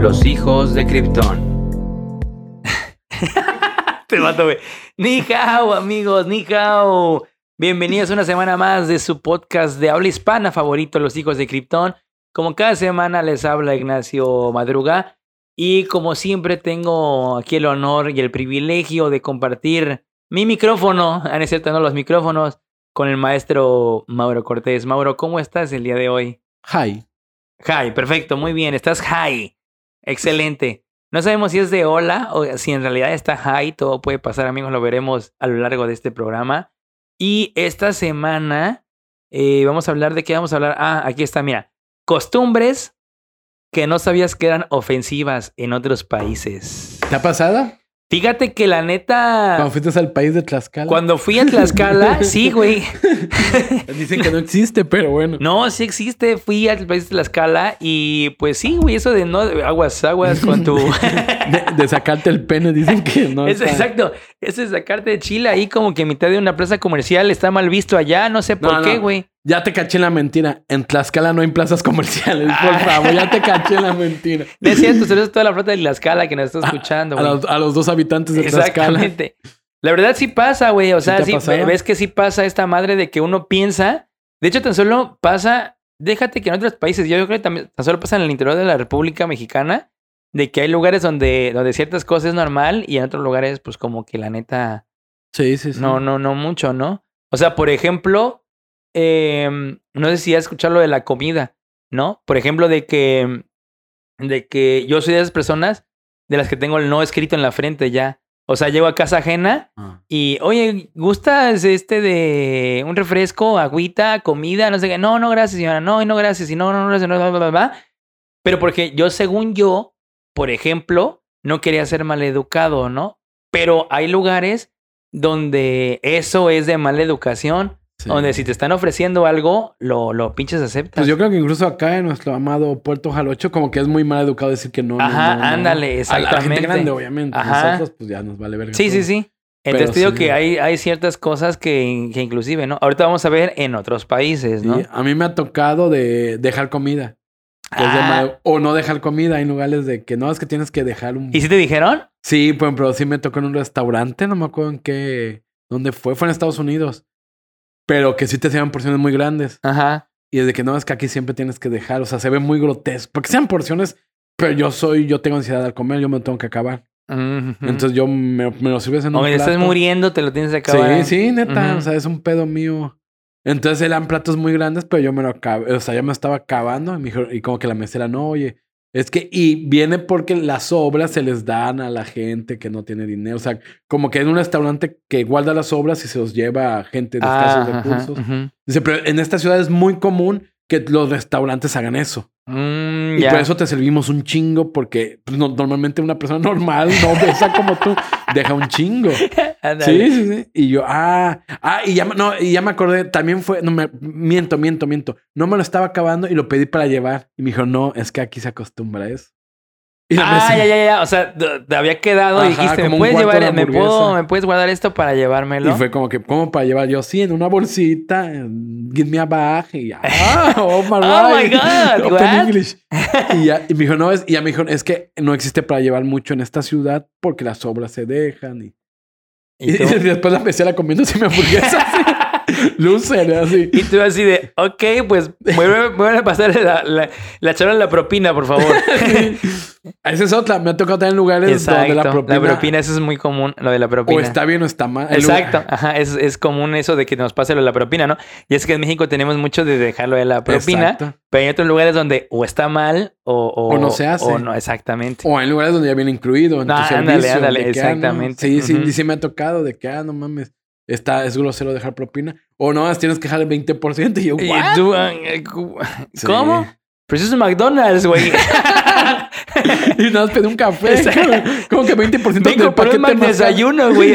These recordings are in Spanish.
Los hijos de Krypton. Te mato, güey. Ni hao, amigos, ni hao. Bienvenidos una semana más de su podcast de habla hispana favorito, Los hijos de Krypton. Como cada semana les habla Ignacio Madruga. Y como siempre tengo aquí el honor y el privilegio de compartir mi micrófono, han no los micrófonos, con el maestro Mauro Cortés. Mauro, ¿cómo estás el día de hoy? Hi. Hi, perfecto, muy bien, estás high. Excelente. No sabemos si es de hola o si en realidad está high, todo puede pasar, amigos, lo veremos a lo largo de este programa. Y esta semana eh, vamos a hablar de qué vamos a hablar. Ah, aquí está, mira. Costumbres que no sabías que eran ofensivas en otros países. ¿Te ha pasado? Fíjate que la neta. Cuando fuiste al país de Tlaxcala. Cuando fui a Tlaxcala, sí, güey. Dicen que no existe, pero bueno. No, sí existe. Fui al país de Tlaxcala y pues sí, güey, eso de no aguas, aguas con tu. de, sacarte el pene, dicen que no. Es, Exacto. Eso de sacarte de Chile ahí como que en mitad de una plaza comercial está mal visto allá, no sé por qué, güey. Ya te caché en la mentira. En Tlaxcala no hay plazas comerciales. Por favor, ya te caché en la mentira. No es cierto, es toda la flota de Tlaxcala que nos está escuchando. A, a, los, dos habitantes de Tlaxcala. Exactamente. La verdad sí pasa, güey. O sea, sí, ves que sí pasa esta madre de que uno piensa. De hecho, tan solo pasa. Déjate que en otros países, yo creo que también tan solo pasa en el interior de la República Mexicana, de que hay lugares donde, donde ciertas cosas es normal y en otros lugares, pues como que la neta. Sí, sí, sí. No, no, no mucho, ¿no? O sea, por ejemplo, Em, no sé si has escuchado lo de la comida, ¿no? Por ejemplo, de que, de que yo soy de esas personas de las que tengo el no escrito en la frente ya. O sea, llego a casa ajena ah. y, oye, ¿gustas este de un refresco, agüita, comida? No sé qué. No, no, gracias, señora. No, no, gracias. Y no, no, no, gracias. No, bla, bla, bla. Pero porque yo, según yo, por ejemplo, no quería ser maleducado, ¿no? Pero hay lugares donde eso es de mala educación donde si te están ofreciendo algo, lo, lo pinches aceptas. Pues yo creo que incluso acá en nuestro amado Puerto Jalocho, como que es muy mal educado decir que no. Ajá, ándale, exactamente. A la gente grande, obviamente. Ajá. Nosotros, pues ya nos vale ver. Sí, sí, sí. Entonces te digo que hay, hay ciertas cosas que, que, inclusive, ¿no? Ahorita vamos a ver en otros países, ¿no? a mí me ha tocado de dejar comida. Ah. o no dejar comida. en lugares de que no, es que tienes que dejar un... ¿Y si te dijeron? Sí, pues, pero sí me tocó en un restaurante, no me acuerdo en qué... ¿Dónde fue? Fue en Estados Unidos. Pero que sí te hacían porciones muy grandes. Ajá. Y desde que no es que aquí siempre tienes que dejar, o sea, se ve muy grotesco. Porque sean porciones, pero yo soy, yo tengo ansiedad al comer, yo me tengo que acabar. Entonces yo me, lo sirves en un plato. estás muriendo, te lo tienes que acabar. Sí, sí, neta. O sea, es un pedo mío. Entonces eran platos muy grandes, pero yo me lo acabé. O sea, ya me estaba acabando. Y, me dijo, y como que la mesera, no, oye, es que, y viene porque las obras se les dan a la gente que no tiene dinero. O sea, como que en un restaurante que guarda las obras y se los lleva a gente de escasos ah, recursos. Dice, pero en esta ciudad es muy común que los restaurantes hagan eso. Mm, y por eso te servimos un chingo, porque pues, normalmente una persona normal, no besa como tú, deja un chingo. sí, sí, sí. Y yo, ah, ah, y ya, no, y ya me acordé, también fue, no me, miento, miento, miento. No me lo estaba acabando y lo pedí para llevar. Y me dijo, no, es que aquí se acostumbra a eso ah, ya, ya, ya. O sea, te había quedado y dijiste, ¿me puedes llevar, me, puedo, me puedes guardar esto para llevármelo? Y fue como que, ¿cómo para llevar? Yo, sí, en una bolsita, give me a bag. Y ya, ah, oh my, oh my God, Open English. Y, ya, y me dijo, no, es, y ya me dijo, es que no existe para llevar mucho en esta ciudad porque las obras se dejan. Y, y, después la empecé a la comiendo sin mi hamburguesa. Lucer, así. Y tú así de, ok, pues voy a pasar la, la, la charla en la propina, por favor. Esa es otra. Me ha tocado tener lugares donde la propina... La propina, eso es muy común, lo de la propina. O está bien o está mal. Exacto. Ajá. Es, es, común eso de que nos pase lo de la propina, ¿no? Y es que en México tenemos mucho de dejarlo de la propina. Pero hay otros lugares donde o está mal o... O, no se hace. O no, exactamente. O hay lugares donde ya viene incluido en tu servicio. Ándale, ándale, ah, exactamente. Sí, sí, sí me ha tocado de que, ah, no mames está, es grosero dejar propina. O no, tienes que dejar el 20%. Y yo, ¿What? Ah, eh, ¿Cómo? Pero eso es McDonald's, güey. y nada más pedí un café. Como que 20% del paquete un desayuno, güey.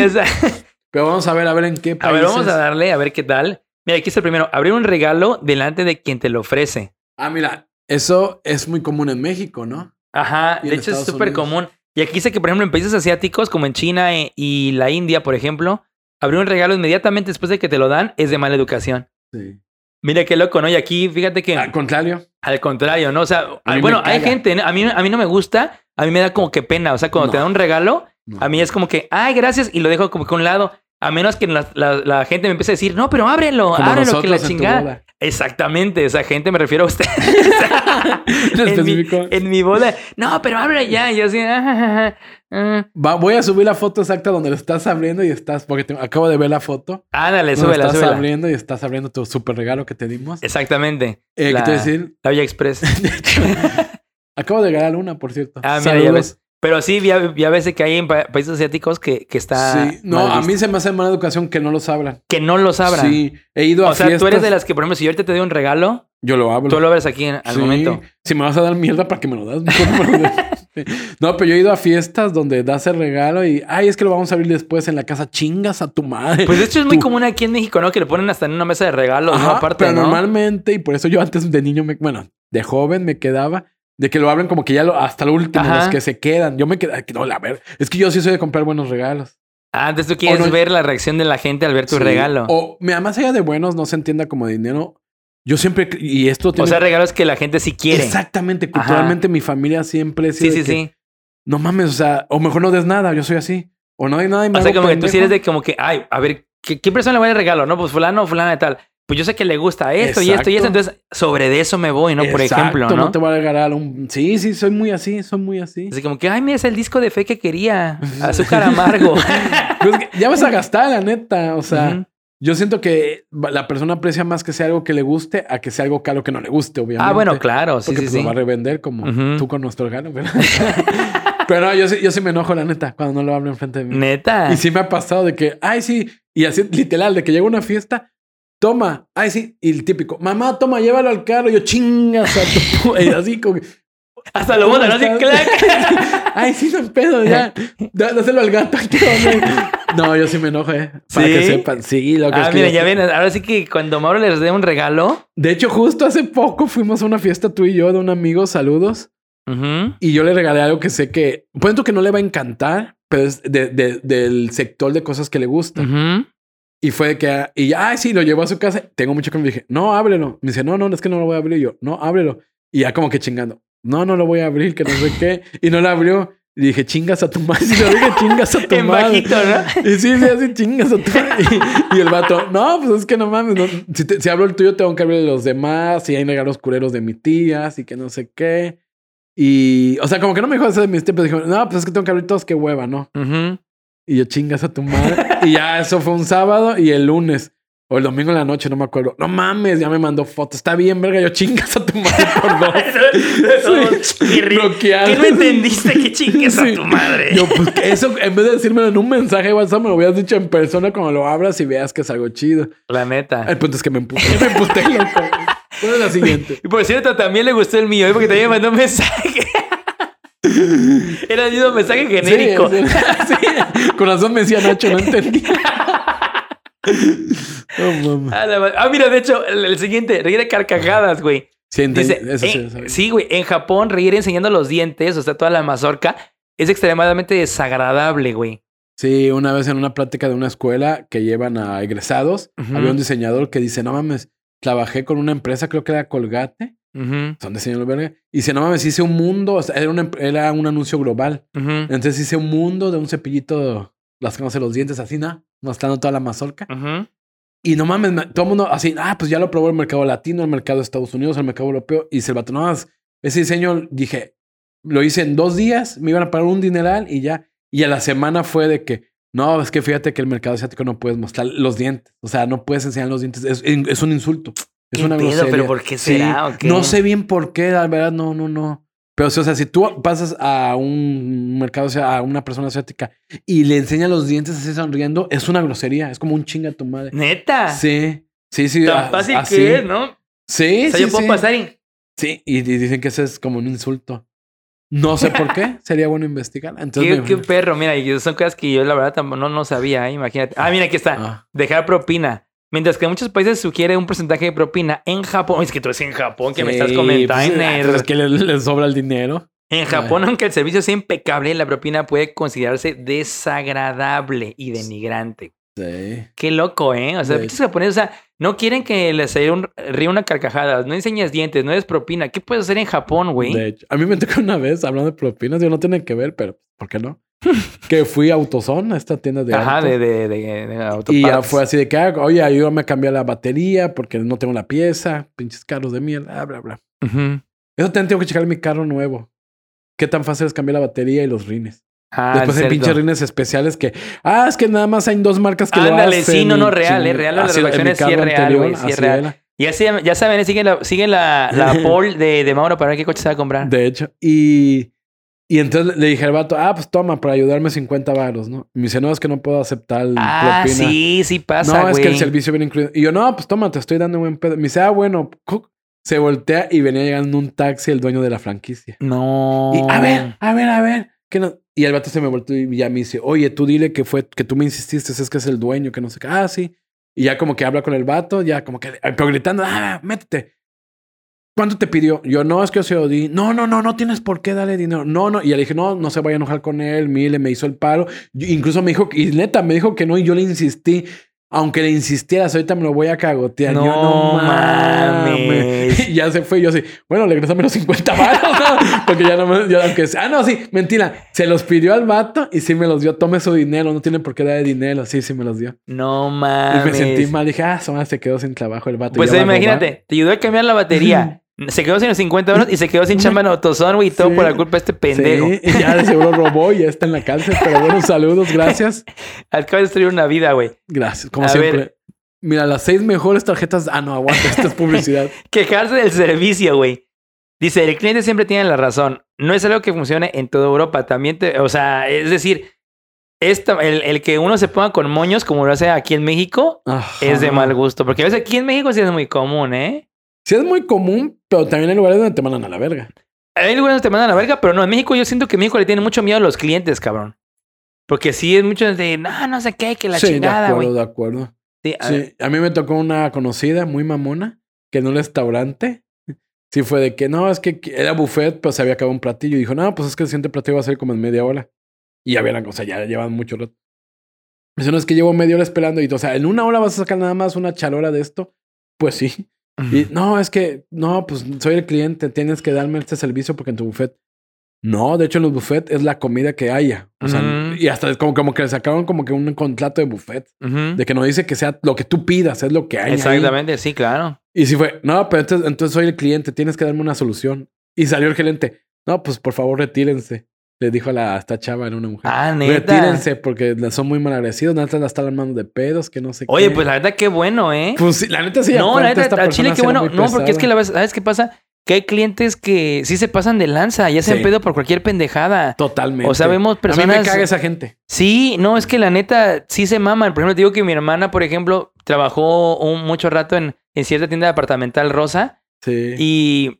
Pero vamos a ver, a ver en qué países. A ver, vamos a darle, a ver qué tal. Mira, aquí está el primero. Abrir un regalo delante de quien te lo ofrece. Ah, mira, eso es muy común en México, ¿no? Ajá, de hecho es súper común. Y aquí dice que, por ejemplo, en países asiáticos como en China eh, y la India, por ejemplo, abrir un regalo inmediatamente después de que te lo dan es de mala educación. Sí. Mira qué loco, ¿no? Y aquí, fíjate que Al contrario. al contrario, ¿no? O sea, bueno, hay gente, ¿no? a mí, a mí no me gusta, a mí me da como que pena. O sea, cuando te da un regalo, No. a mí es como que, ay, gracias, y lo dejo como que a un lado. A menos que la, la- la gente me empiece a decir, no, pero ábrelo, Como ábrelo, que la chingada. Exactamente, esa gente me refiero a usted. En mi, en mi boda, no, pero ábrelo ya. Y yo así, ah, ah. Va- voy a subir la foto exacta donde lo estás abriendo y estás, porque te- acabo de ver la foto. Ándale, súbela, estás súbela. abriendo y estás abriendo tu super regalo que te dimos. Exactamente. Eh, la, ¿Qué te voy a decir? la Villa Express. Acabo de regalar una, por cierto. Ah, mira, ya Saludos. ves. Pero sí, ya, ya ves que hay en pa- países asiáticos que, que está. Sí, no, a mí se me hace mala educación que no los abran. Que no los abran. Sí, he ido a O sea, fiestas. tú eres de las que, por ejemplo, si yo ahorita te doy un regalo, Yo lo abro. tú lo abres aquí en- al Sí. momento. Si me vas a dar mierda, ¿para que me lo das? No, pero yo he ido a fiestas donde das el regalo y, ay, es que lo vamos a abrir después en la casa. Chingas a tu madre. Pues de hecho es muy Tú- común aquí en México, ¿no? Que le ponen hasta en una mesa de regalos, ¿no? Aparte, pero ¿no? normalmente, y por eso yo antes de niño, me, bueno, de joven me quedaba de que lo abren como que ya lo, hasta lo último, Ajá. los que se quedan. Yo me quedaba, no, a ver, es que yo sí soy de comprar buenos regalos. Ah, entonces tú quieres O no- ver la reacción de la gente al ver tu Sí. regalo. O, O, más allá de buenos, no se entienda como dinero. Yo siempre, y esto tiene... sea, regalos que la gente sí quiere. Exactamente, culturalmente mi familia siempre... Sí, sí, que, sí. No mames, o sea, o mejor no des nada, yo soy así. O no hay nada y me O sea, como que tú sí eres de como que, ay, a ver, ¿qué, qué persona le voy a dar regalo? No, pues fulano o fulana de tal. Pues yo sé que le gusta esto y esto y esto. Entonces, sobre de eso me voy, ¿no? Por Exacto, ejemplo, ¿no? no te voy a regalar un... Sí, sí, soy muy así, soy muy así. Así como que, ay, mira, es el disco de fe que quería. Azúcar amargo. Pues es que ya vas a gastar, la neta. O sea, yo siento que la persona aprecia más que sea algo que le guste a que sea algo caro que no le guste, obviamente. Ah, bueno, claro, sí, Porque sí, pues, sí. lo va a revender como tú con nuestro ¿verdad? Pero no, yo sí, yo sí me enojo, la neta, cuando no lo hablo enfrente de mí. Neta. Y sí me ha pasado de que, ay, sí, y así literal, de que llega una fiesta, toma, ay, sí, y el típico, mamá, toma, llévalo al carro, y yo chingas a tu. y así como que, Hasta lo botan. Así, ¿Cómo clac. ay, sí, no hay pedo, ya, Dá- dáselo al gato. no, yo sí me enojo, eh. Para ¿Sí? que sepan, sí, lo que Ah, es mira, ya ven. Ahora sí que cuando Mauro les dé un regalo. De hecho, justo hace poco fuimos a una fiesta tú y yo de un amigo, saludos. Y yo le regalé algo que sé que, cuento que no le va a encantar, pero es de- de- del sector de cosas que le gustan. ujú. Y fue de que, y ya, ay, sí, lo llevó a su casa. Tengo mucho que me dije, no, ábrelo. Me dice, no, no, es que no lo voy a abrir. Y yo, no, ábrelo. Y ya como que chingando, no, no lo voy a abrir, que no sé qué. Y no lo abrió. Y dije, chingas a tu madre. Y le dije, chingas a tu En madre. bajito, ¿no? Y sí, sí, así chingas a tu madre. Y, y el vato, no, pues es que no mames. no, si, te- si abro el tuyo, tengo que abrir los demás. Y hay regalos culeros de mi tía, así que no sé qué. Y, o sea, como que no me dijo eso de mis pero dijo, no, pues es que tengo que abrir todos, qué hueva, ¿no? Ujú. Y yo chingas a tu madre. y ya eso fue un sábado y el lunes. O el domingo en la noche, no me acuerdo. No mames, ya me mandó fotos. Está bien, verga. Yo chingas a tu madre por dos. Qué ri- bloqueado. ¿Qué no entendiste que chingues Sí. a tu madre? Yo, pues eso, en vez de decírmelo en un mensaje de WhatsApp, me lo hubieras dicho en persona cuando lo abras y veas que es algo chido. La neta. El punto es que me emputé. Me emputé, loco. ¿Cuál es la siguiente? Y por cierto, también le gustó el mío, ¿eh? porque también me mandó un mensaje. Era el mismo mensaje genérico. Sí, sí, sí. Con razón me decía Nacho, no entendí. Mames. Ah, ah, mira, de hecho, el, el siguiente, reír de carcajadas, güey. Sí. Dice, Eso sí, eh, sí, güey, en Japón reír enseñando los dientes, o sea, toda la mazorca, es extremadamente desagradable, güey. Sí, una vez en una plática de una escuela que llevan a egresados, había un diseñador que dice, no mames, trabajé con una empresa, creo que era Colgate, Ujú, son diseñadores verga, y dice, no mames, hice un mundo, o sea, era, una era un anuncio global. ujú, Entonces hice un mundo de un cepillito, las sé, los dientes así, ¿no? Mostrando toda la mazorca. ujú. Y no mames, me- todo el mundo así, ah, pues ya lo probó el mercado latino, el mercado de Estados Unidos, el mercado europeo. Y se el vato, no, es- ese diseño, dije, lo hice en dos días, me iban a pagar un dineral y ya. Y a la semana fue de que, no, es que fíjate que el mercado asiático no puedes mostrar los dientes. O sea, no puedes enseñar los dientes. Es, es un insulto. Es ¿Qué una pedo? grosería. ¿Pero por qué Sí, será o qué? No sé bien por qué, la verdad, no, no, no. Pero, sí, o sea, si tú pasas a un mercado, o sea, a una persona asiática y le enseñas los dientes así sonriendo, es una grosería. Es como un chinga a tu madre. Neta. Sí, sí, sí. Tan a- fácil así. que es, ¿no? Sí, O sea, sí, yo puedo sí. pasar y... Sí, y, y dicen que ese es como un insulto. No sé por qué. Sería bueno investigar. Entonces, Qué, qué perro, mira, son cosas que yo la verdad tampoco no, no sabía, ¿eh? imagínate. Ah, mira, aquí está. Ah. Dejar propina. Mientras que en muchos países sugiere un porcentaje de propina, en Japón, es que tú es en Japón que me estás Sí, comentando. pues, ah, pues es que le, le sobra el dinero. En Japón, aunque el servicio sea impecable, la propina puede considerarse desagradable y denigrante. Sí. Qué loco, ¿eh? O sea, De pinches japoneses, o sea, no quieren que les un, ríe una carcajada, no enseñas dientes, no des propina. ¿Qué puedes hacer en Japón, güey? De hecho, a mí me tocó una vez hablando de propinas, yo no tiene que ver, pero ¿por qué no? que fui a AutoZone, a esta tienda de Ajá, autos, de, de, de, de Y ya fue así de que, ah, oye, ayúdame a cambiar la batería porque no tengo la pieza, pinches carros de mierda, bla, bla, bla. Eso también tengo que checar mi carro nuevo. ¿Qué tan fácil es cambiar la batería y los rines? Ah, Después hay pinches rines especiales que, ah, es que nada más hay dos marcas que lo Ándale, hacen. sí, no, no, y real, eh, real, las sí es real, güey, sí es así real. era. Ya, saben, siguen la, siguen la, la poll de, de Mauro para ver qué coche se va a comprar. De hecho, y, y entonces le dije al vato, ah, pues toma, para ayudarme 50 varos, ¿no? Y me dice, no, es que no puedo aceptar el ah, propina. sí, sí pasa, no, es que el servicio viene incluido. Y yo, no, pues toma, te estoy dando buen pedo. Me dice, ah, bueno, se voltea y venía llegando un taxi el dueño de la franquicia. No. Y a ver, a ver, a ver. Que no? Y el vato se me volteó y ya me dice, oye, tú dile que fue, que tú me insististe, es que es el dueño, que no sé qué. Ah, sí. Y ya como que habla con el vato, ya como que, pero gritando, ah, métete. ¿Cuánto te pidió? Yo, no, es que yo se lo di. No, no, no, no tienes por qué darle dinero. No, no. Y le dije, no, no se vaya a enojar con él. Mire, me hizo el paro. Yo- incluso me dijo, y neta, me dijo que no, y yo le insistí. Aunque le insistieras, ahorita me lo voy a cagotear. No yo, no mames. mames. Y ya se fue. Yo así, bueno, le regresame los 50 baros, ¿no? Porque ya no me, ya aunque sea- Ah, no, sí, mentira. Se los pidió al vato y sí me los dio. Tome su dinero, no tiene por qué darle dinero. Sí, sí me los dio. No Y mames. me sentí mal. Dije, ah, Soma se quedó sin trabajo el vato. Pues imagínate, te ayudó a cambiar la batería. Se quedó sin los 50 euros y se quedó sin chamba en AutoZone, güey, y todo Sí. por la culpa de este pendejo. Sí, ya de seguro robó y ya está en la cárcel. Pero bueno, saludos, gracias. Acaba de destruir una vida, güey. Gracias, como A siempre. ver. Mira, las seis mejores tarjetas. Ah, no, aguanta, esta es publicidad. Quejarse del servicio, güey. Dice, el cliente siempre tiene la razón. No es algo que funcione en toda Europa. También te, o sea, es decir, esta, el, el que uno se ponga con moños como lo hace aquí en México Ajá. es de mal gusto. Porque a veces aquí en México sí es muy común, ¿eh? Sí, es muy común, pero también hay lugares donde te mandan a la verga. Hay lugares donde te mandan a la verga, pero no, en México yo siento que en México le tienen mucho miedo a los clientes, cabrón. Porque sí es mucho de, no, no sé qué, que la sí, chingada, de güey. acuerdo, de acuerdo. Sí, a- Sí, a mí me tocó una conocida muy mamona que en un restaurante sí fue de que no, es que era buffet, pero se había acabado un platillo. Y dijo, no, pues es que el siguiente platillo va a ser como en media hora. Y ya vieron, o sea, ya llevan mucho rato. Dice, no, es que llevo media hora esperando. Y, o sea, en una hora vas a sacar nada más una chalora de esto. Pues sí. Y no, es que, no, pues soy el cliente, tienes que darme este servicio porque en tu buffet. No, de hecho en los buffets es la comida que haya. O sea, y hasta es como, como que le sacaron como que un contrato de buffet. De que no dice que sea lo que tú pidas, es lo que hay. ahí. Exactamente, sí, claro. Y si fue, no, pero entonces, entonces soy el cliente, tienes que darme una solución. Y salió el gerente, no, pues por favor retírense. Le dijo a, la, a esta chava, era una mujer. Ah, neta. Retírense porque son muy mal agradecidos, neta la están armando de pedos, que no sé Oye, qué. pues la verdad, qué bueno, ¿eh? Pues sí, la neta sí. no, la aparte, esta neta, al chile, qué bueno. No, porque es que la vez, ¿sabes qué pasa? Que hay clientes que sí se pasan de lanza, ya se Sí. pedo por cualquier pendejada. Totalmente. O sea, vemos A mí personas. me caga esa gente. Sí, no, es que la neta sí se maman. Por ejemplo, te digo que mi hermana, por ejemplo, trabajó un, mucho rato en, en cierta tienda departamental rosa Sí. y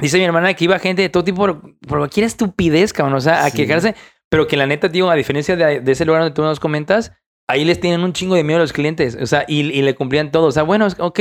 dice mi hermana que iba gente de todo tipo por, por cualquier estupidez, cabrón, o sea, a Sí. quejarse. Pero que la neta, tío, a diferencia de, de ese lugar donde tú nos comentas, ahí les tienen un chingo de miedo a los clientes, o sea, y, y le cumplían todo. O sea, bueno, ok,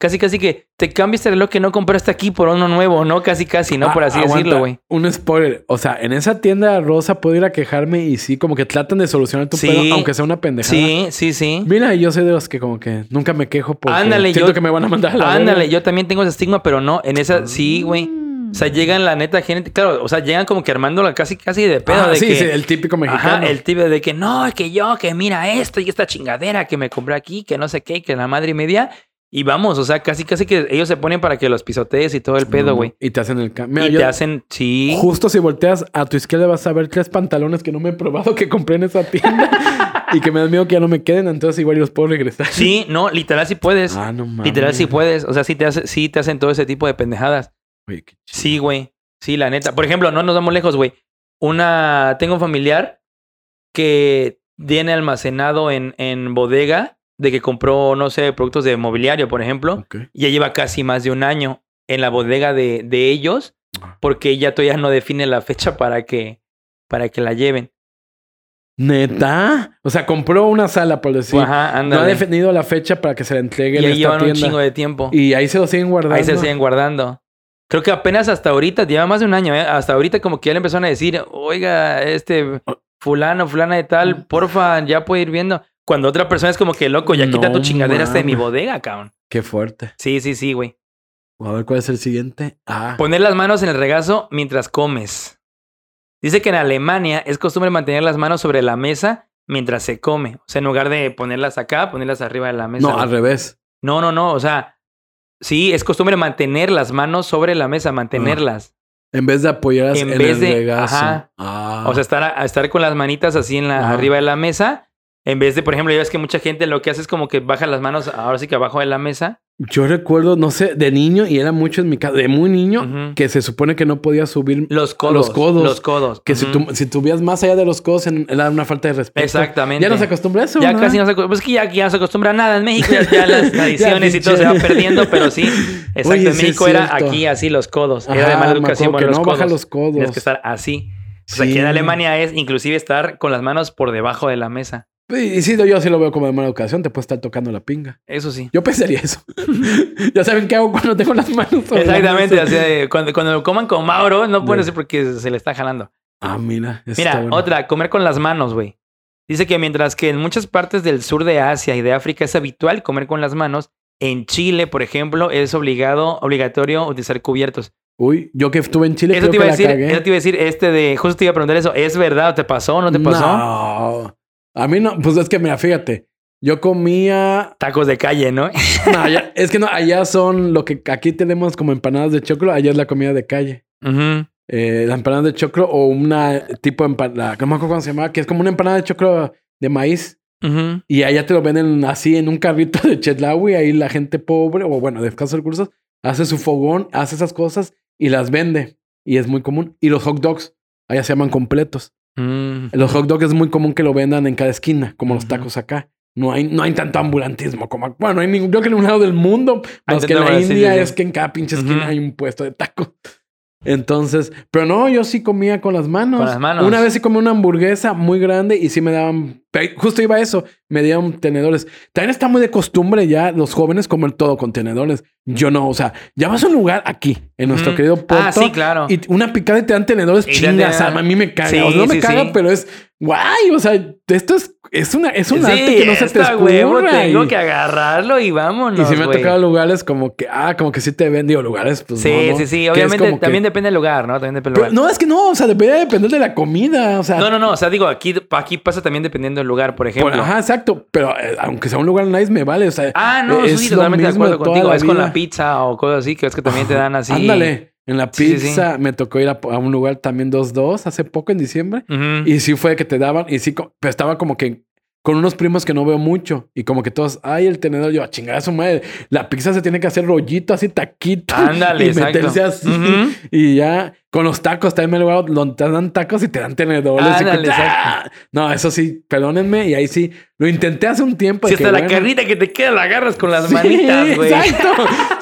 casi casi que te cambias el reloj que no compraste aquí por uno nuevo, ¿no? Casi casi, ¿no? Por Ah, así aguanta, decirlo, güey. Un spoiler. O sea, en esa tienda rosa puedo ir a quejarme y sí, como que tratan de solucionar tu Sí. pedo, aunque sea una pendejada. Sí, sí, sí. Mira, yo soy de los que como que nunca me quejo porque Ándale, siento yo- que me van a mandar a la Ándale, verga. yo también tengo ese estigma, pero no, en esa, sí, güey. O sea, llegan la neta gente, claro, o sea, llegan como que armándola casi, casi de pedo. Ah, de sí, que, sí, el típico mexicano. Ajá, el tipo de que no, es que yo, que mira esto y esta chingadera que me compré aquí, que no sé qué, que la madre y media. Y vamos, o sea, casi, casi que ellos se ponen para que los pisotees y todo el pedo, güey. Y te hacen el cambio. Y te hacen, sí. Justo si volteas a tu izquierda vas a ver tres pantalones que no me he probado que compré en esa tienda y que me da miedo que ya no me queden, entonces igual los puedo regresar. Sí, no, literal sí puedes. Ah, no mames. literal sí puedes. O sea, sí te, hace, sí te hacen todo ese tipo de pendejadas. Oye, qué chido. Sí, güey. Sí, la neta. Por ejemplo, no nos vamos lejos, güey. Una. Tengo un familiar que tiene almacenado en, en bodega de que compró, no sé, productos de mobiliario, por ejemplo. Ya lleva casi más de un año en la bodega de, de ellos Ah. porque ella todavía no define la fecha para que, para que la lleven. ¿Neta? O sea, compró una sala, por decir. Ajá, no ha definido la fecha para que se la entregue y ahí llevan un chingo de tiempo. Y ahí se lo siguen guardando. Ahí se siguen guardando. Creo que apenas hasta ahorita, lleva más de un año, ¿eh? Hasta ahorita como que ya le empezaron a decir, oiga, este fulano, fulana de tal, porfa, ya puede ir viendo. Cuando otra persona es como que, loco, ya quita tu chingadera hasta de mi bodega, cabrón. Qué fuerte. Sí, sí, sí, güey. A ver cuál es el siguiente. Ah. Poner las manos en el regazo mientras comes. Dice que en Alemania es costumbre mantener las manos sobre la mesa mientras se come. O sea, en lugar de ponerlas acá, ponerlas arriba de la mesa. No, güey. al revés. no, no, no. O sea, sí, es costumbre mantener las manos sobre la mesa, mantenerlas. En vez de apoyarlas En en, vez el de- regazo. ajá. Ah. O sea, estar, a- estar con las manitas así en la, Ajá. arriba de la mesa. En vez de, por ejemplo, ya ves que mucha gente lo que hace es como que baja las manos ahora sí que abajo de la mesa. Yo recuerdo, no sé, de niño, y era mucho en mi casa, de muy niño, que se supone que no podía subir. Los codos. Los codos. Los codos. Que si, tú, si subías más allá de los codos, era una falta de respeto. Exactamente. Ya no se acostumbra a eso. Ya ¿no? casi no se acostumbra. Pues es que ya, ya no se acostumbra a nada en México. Ya, ya las tradiciones y todo se va perdiendo, pero sí. Exacto. Oye, en México era aquí así los codos. Ajá, era de mala educación que los no, codos. baja los codos. Tienes que estar así. Pues aquí Sí. en Alemania es inclusive estar con las manos por debajo de la mesa. Y sí, yo sí lo veo como de mala educación, te puede estar tocando la pinga. Eso sí. Yo pensaría eso. ya saben qué hago cuando tengo las manos la Exactamente. mesa. así cuando, cuando lo coman con Mauro, no pueden decir porque se le está jalando. Ah, mira. Mira, bueno. otra, comer con las manos, güey. Dice que mientras que en muchas partes del sur de Asia y de África es habitual comer con las manos, en Chile, por ejemplo, es obligado, obligatorio utilizar cubiertos. Uy, yo que estuve en Chile, Eso creo te iba que a la decir, cagué. eso te iba a decir, este de, justo te iba a preguntar eso, ¿es verdad? ¿Te pasó o no te pasó? No. A mí no, pues es que mira, fíjate. Yo comía. Tacos de calle, ¿no? No, allá- es que no, allá son lo que aquí tenemos como empanadas de choclo, allá es la comida de calle. Eh, la empanada de choclo o una tipo de empanada, no me acuerdo cómo se llama, que es como una empanada de choclo de maíz. Y allá te lo venden así en un carrito de Chetlawi. Ahí la gente pobre, o bueno, de escasos recursos, hace su fogón, hace esas cosas y las vende. Y es muy común. Y los hot dogs, allá se llaman completos. Mm. Los hot dogs es muy común que lo vendan en cada esquina, como los tacos acá. No hay, no hay tanto ambulantismo como. Bueno, no hay ningún. Creo que en ningún lado del mundo, más que en la India, sí, sí. es que en cada pinche esquina hay un puesto de tacos. Entonces, pero no, yo sí comía con las manos. Con las manos. Una vez sí comí una hamburguesa muy grande y sí me daban. Justo iba a eso, me dieron tenedores. También está muy de costumbre ya los jóvenes comer todo con tenedores. Yo no, o sea, ya vas a un lugar aquí, en nuestro querido Porto. Ah, sí, claro. Y una picada y te dan tenedores Y te chingas. dan- A mí me caga. Sí, o sea, no me caga, pero es guay. O sea, esto es, es, una, es un Sí, arte que no se te huevo, tengo y, que agarrarlo y vámonos, y sí me ha güey. tocado lugares como que, ah, como que sí te ven, digo, lugares, pues Sí, no, ¿no? sí, sí. Obviamente que- también depende del lugar, ¿no? También depende del Pero lugar. no, es que no, o sea, debería depender de la comida. O sea, No, no, no. O sea, digo, aquí, aquí pasa también dependiendo del lugar, por ejemplo. por- ajá, exacto. Pero eh, aunque sea un lugar nice, me vale. O sea, Ah, no, es sí, totalmente de acuerdo contigo. Es con la pizza o cosas así, que es que también te dan así. Ándale. En la Sí, sí, sí. pizza me tocó ir a, a un lugar también 2-2 hace poco en diciembre. Y sí fue que te daban, y sí, pero estaba como que con unos primos que no veo mucho. Y como que todos, ay, el tenedor, yo, a chingar a su madre. La pizza se tiene que hacer rollito, así taquito. Ándale, y exacto. meterse así. Y ya, con los tacos también me lo- te dan tacos y te dan tenedores. Ándale. ¡Ah! No, eso sí, perdónenme. Y ahí sí, lo intenté hace un tiempo. Si que, hasta la bueno, carnita que te queda la agarras con las sí, manitas, güey. Exacto.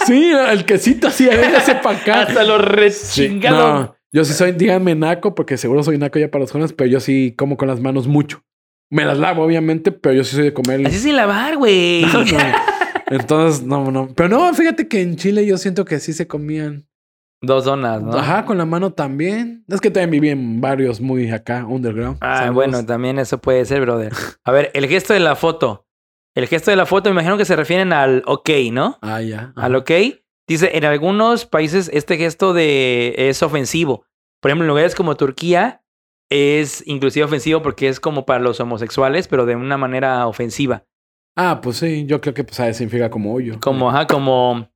Sí, el quesito así, véngase para acá. Hasta lo Sí, rechingado. no, yo sí soy, díganme naco, porque seguro soy naco ya para los jóvenes, pero yo sí como con las manos mucho. Me las lavo, obviamente, pero yo sí soy de comer. Así sin lavar, güey. No, no. Entonces, no, no. Pero no, fíjate que en Chile yo siento que sí se comían. Dos donas, ¿no? Ajá, con la mano también. Es que también viví en barrios muy acá, underground. Ah, Saludos. bueno, también eso puede ser, brother. A ver, el gesto de la foto. El gesto de la foto, me imagino que se refieren al ok, ¿no? Ah, ya. Al ok. Dice, en algunos países este gesto de es ofensivo. Por ejemplo, en lugares como Turquía es inclusive ofensivo porque es como para los homosexuales, pero de una manera ofensiva. Ah, pues sí, yo creo que pues a significa como hoyo. Como, ajá, como,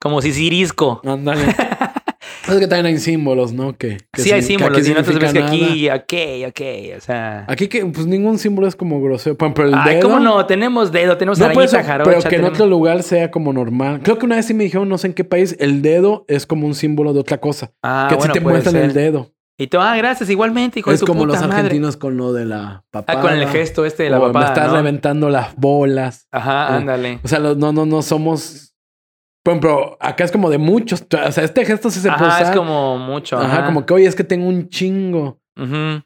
como sisirisco. Ándale. es que también hay símbolos, ¿no? Que, que Sí hay símbolos, y no te ves que aquí, ok, ok, o sea... Aquí que pues ningún símbolo es como grosero. Ejemplo, el Ay, dedo. ¿cómo no? Tenemos dedo, tenemos No, eso, arañita jarocha. pero que en otro lugar sea como normal. Creo que una vez sí me dijeron, no sé en qué país, el dedo es como un símbolo de otra cosa. Ah, que bueno, si te muestran ser. el dedo. Y tú, ah, gracias, igualmente, hijo es de tu como los madre. argentinos con lo de la papada. Ah, con el gesto este de la o me papada, estás ¿no? reventando las bolas. Ajá, O- ándale. O sea, los- no, no, no somos. Por ejemplo, acá es como de muchos. O sea, este gesto sí se puede Ajá, es usar. como mucho. Ajá, Ajá, como que, oye, es que tengo un chingo. El-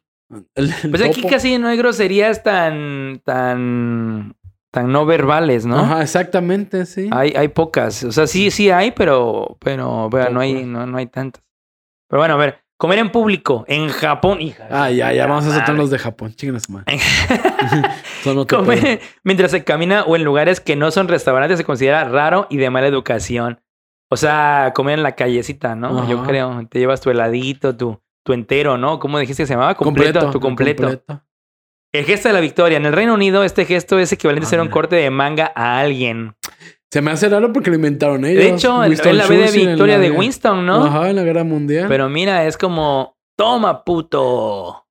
el Pues aquí casi no hay groserías tan, tan, tan no verbales, ¿no? Ajá, exactamente, sí. Hay, hay pocas. O sea, sí, sí hay, pero, pero, pero no hay, no, no hay tantas. Pero bueno, a ver, Comer en público, en Japón. Hija, Ah, ya, ya, vamos a soltar los de Japón. Pedo. Comer mientras se camina o en lugares que no son restaurantes se considera raro y de mala educación. O sea, comer en la callecita, ¿no? Ajá. Yo creo. Te llevas tu heladito, tu, tu entero, ¿no? ¿Cómo dijiste que se llamaba? Completo. tu completo. El gesto de la victoria. En el Reino Unido, este gesto es equivalente a hacer un corte de manga a alguien. Se me hace raro porque lo inventaron ellos. De hecho, es la B de victoria de Winston, ¿no? Ajá, en la guerra mundial. Pero mira, es como, toma, puto.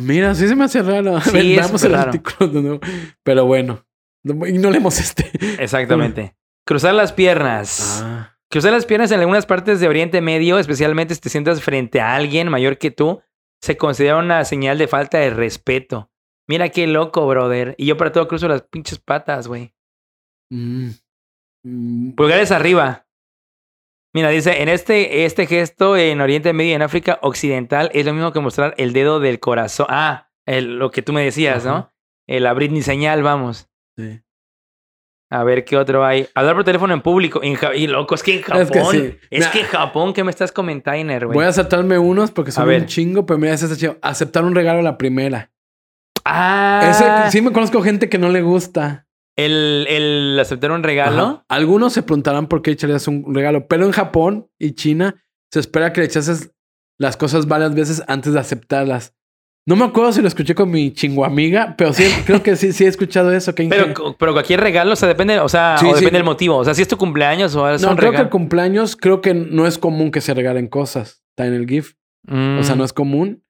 Mira, sí se me hace raro. Sí, Veamos el raro. artículo de nuevo. Pero bueno, no- ignoremos este. Exactamente. Cruzar las piernas. Ah, Cruzar las piernas en algunas partes de Oriente Medio, especialmente si te sientas frente a alguien mayor que tú, se considera una señal de falta de respeto. Mira qué loco, brother. Y yo para todo cruzo las pinches patas, güey. mm, Pulgares arriba. Mira, dice, en este, este gesto en Oriente Medio y en África Occidental es lo mismo que mostrar el dedo del corazón. Ah, el- lo que tú me decías, ¿no? El abrir ni señal, vamos. sí. A ver qué otro hay. Hablar por teléfono en público. En Ja- y loco, es que en Japón. Es que sí. Es que en Japón, ¿qué me estás comentando, güey? Voy a saltarme unos porque son A ver. un chingo, pero mira, ese chido. Aceptar un regalo a la primera. Ah, Ese, sí me conozco gente que no le gusta. El, el aceptar un regalo. Ajá. Algunos se preguntarán por qué echarías un regalo, pero en Japón y China se espera que le echases las cosas varias veces antes de aceptarlas. No me acuerdo si lo escuché con mi chinguamiga, pero sí, creo que sí, sí he escuchado eso. Que Pero, pero cualquier regalo, o sea, depende, o sea, Sí, o sí. depende del motivo. O sea, si es tu cumpleaños o es no, un creo que el cumpleaños, creo que no es común que se regalen cosas. Está en el GIF. O sea, Mm. no es común.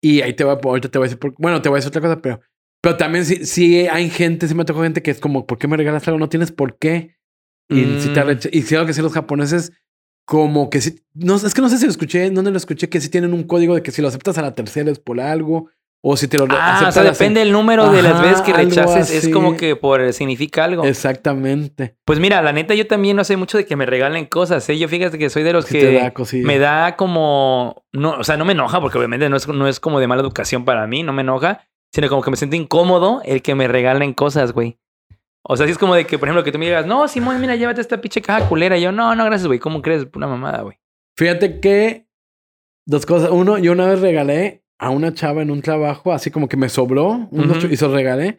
Y ahí te voy a, ahorita te voy a decir, por- bueno, te voy a decir otra cosa, pero, pero también sí, sí hay gente, sí me tocó gente que es como, ¿por qué me regalas algo? No tienes por qué. Y si te Mm. y creo que sí los japoneses como que sí, no, es que no sé si lo escuché, ¿dónde lo escuché? Que sí tienen un código de que si lo aceptas a la tercera es por algo, o si te lo Ah, o sea, depende del número de las veces que rechaces. Es como que por significa algo. Exactamente. Pues mira, la neta, yo también no sé mucho de que me regalen cosas, ¿eh? Yo fíjate que soy de los Sí que da me da como. No, o sea, no me enoja, porque obviamente no es, no es como de mala educación para mí, no me enoja, sino como que me siento incómodo el que me regalen cosas, güey. O sea, si es como de que, por ejemplo, que tú me digas, no, Simón, mira, llévate esta pinche caja culera. Y yo, no, no, gracias, güey. ¿Cómo crees? Una mamada, güey. Fíjate que dos cosas. Uno, yo una vez regalé a una chava en un trabajo, así como que me sobró unos Ujú. chu- y se regalé.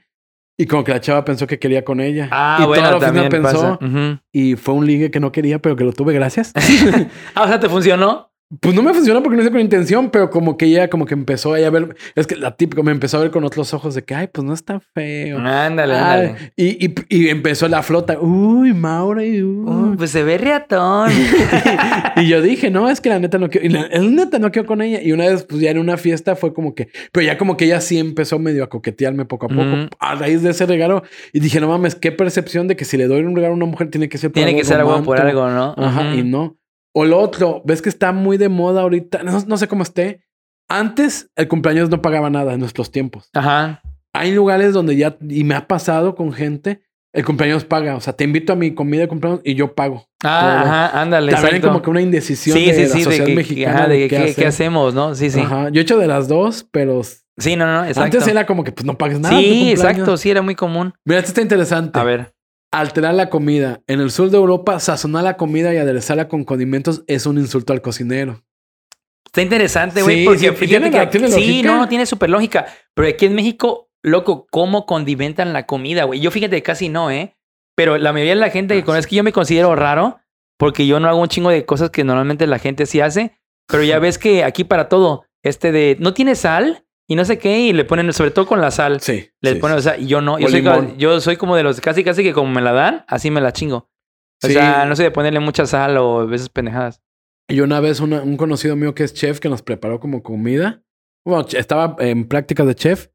Y como que la chava pensó que quería con ella. Ah, y bueno, toda la oficina pensó. pasa. Ujú. Y fue un ligue que no quería, pero que lo tuve, gracias. Ah, o sea, ¿te funcionó? Pues no me funcionó porque no hice con intención, pero como que ella como que empezó ahí a ver. Es que la típica me empezó a ver con otros ojos de que, ay, pues no está feo. Ándale, ándale. y, y, y empezó la flota. Uy, Maura. y uy. Uh, pues se ve reatón. y yo dije, no, es que la neta no quiero. Y la, el neta no quiero con ella. Y una vez, pues ya en una fiesta fue como que. Pero ya como que ella sí empezó medio a coquetearme poco a poco. A raíz de ese regalo. Y dije, no mames, qué percepción de que si le doy un regalo a una mujer tiene que ser por Tiene algo que ser algo por algo, ¿no? Ajá, y no. O lo otro, ves que está muy de moda ahorita. No, no sé cómo esté. Antes el cumpleaños no pagaba nada en nuestros tiempos. Ajá. Hay lugares donde ya, y me ha pasado con gente, el cumpleaños paga. O sea, te invito a mi comida de cumpleaños y yo pago. Ah, Todo. ajá, ándale. También exacto. como que una indecisión sí, de sí, la sí, de sociedad que, mexicana. ajá, de que, qué ¿qué, hacer. qué hacemos, ¿no? Sí, sí. Ajá. Yo he hecho de las dos, pero Sí, no, no, exacto. antes era como que pues no pagues nada. sí, exacto, sí, era muy común. Mira, esto está interesante. A ver. Alterar la comida. En el sur de Europa, sazonar la comida y aderezarla con condimentos es un insulto al cocinero. Está interesante, güey, Sí, porque sí, fíjate tiene- que tiene sí, lógica. no, tiene súper lógica. Pero aquí en México, loco, ¿cómo condimentan la comida, güey? Yo fíjate casi no, ¿eh? Pero la mayoría de la gente Ah, que conozco, que yo me considero raro, porque yo no hago un chingo de cosas que normalmente la gente sí hace. Pero ya ves que aquí para todo, este de, no tiene sal y no sé qué, y le ponen, sobre todo con la sal, Sí. le sí, ponen, o sea, y yo no, yo soy, yo soy como de los casi, casi que como me la dan, así me la chingo. O Sí. sea, no sé de ponerle mucha sal o a veces pendejadas. Y una vez una- un conocido mío que es chef que nos preparó como comida. Bueno, estaba en prácticas de chef.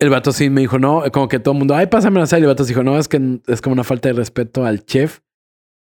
El vato sí me dijo, no, como que todo el mundo, ay, pásame la sal. Y el vato sí dijo, no, es que es como una falta de respeto al chef.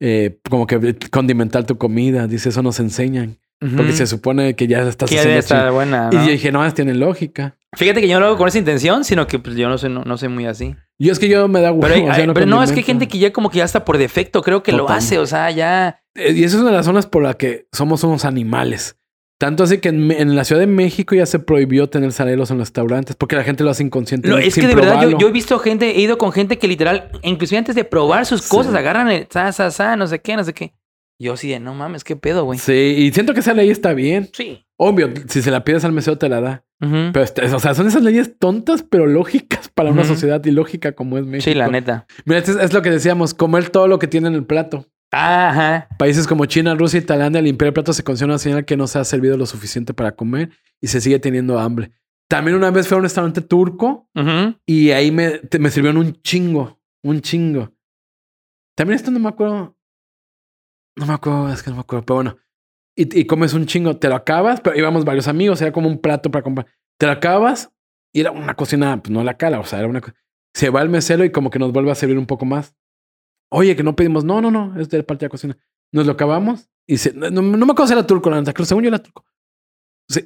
eh, como que condimentar tu comida. Dice, eso nos enseñan. Porque se supone que ya estás haciendo ching- buena, Y ¿no? yo dije, no, tiene lógica. Fíjate que yo no lo hago con esa intención, sino que pues, yo no soy, no, no soy muy así. Yo es que yo me da huevo. Pero, hay- o sea, hay- pero no, es que hay gente que ya como que ya está por defecto, creo que lo hace, o sea, ya... Eh, Y esa es una de las zonas por las que somos unos animales. Tanto así que en, la Ciudad de México ya se prohibió tener saleros en los restaurantes porque la gente lo hace inconsciente. Lo- es que de verdad yo, yo he visto gente, he ido con gente que literal, inclusive antes de probar sus Sí. cosas, agarran el sa, sa, sa, no sé qué, no sé qué. Yo sí de, no mames, qué pedo, güey. Sí, y siento que esa ley está bien. Sí. Obvio, si se la pides al mesero te la da. Pero, este- o sea, son esas leyes tontas, pero lógicas para una sociedad ilógica como es México. Sí, la neta. Mira, es, es lo que decíamos, comer todo lo que tiene en el plato. Ajá. Países como China, Rusia y Tailandia, limpiar el plato se considera una señal que no se ha servido lo suficiente para comer y se sigue teniendo hambre. También una vez fui a un restaurante turco y ahí me, te- me sirvieron un chingo, un chingo. También esto no me acuerdo. No me acuerdo, es que no me acuerdo, pero bueno. Y, y comes un chingo, te lo acabas, pero íbamos varios amigos, era como un plato para comprar. Te lo acabas y era una cocina, pues no la cala, o sea, era una Se va el mesero y como que nos vuelve a servir un poco más. Oye, que no pedimos, no, no, no, es de parte de la cocina. Nos lo acabamos y se, no, no, me acuerdo si era turco, la neta, creo, según yo era turco.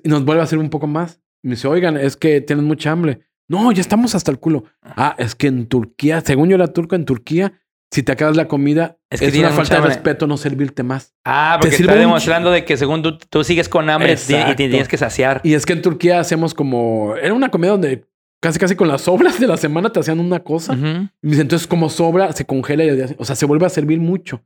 Y nos vuelve a servir un poco más. Y me dice, oigan, es que tienen mucha hambre. No, ya estamos hasta el culo. Ah, es que en Turquía, según yo era turco, en Turquía, si te acabas la comida, Es es, que una tienen falta de hambre. respeto no servirte más. Ah, Te porque sirve está demostrando de que según tú, tú sigues con hambre y te- y te tienes que saciar. Y es que en Turquía hacemos como. Era una comida donde casi, casi con las sobras de la semana te hacían una cosa. Y dice, entonces, como sobra, se congela y al día, o sea, se vuelve a servir mucho.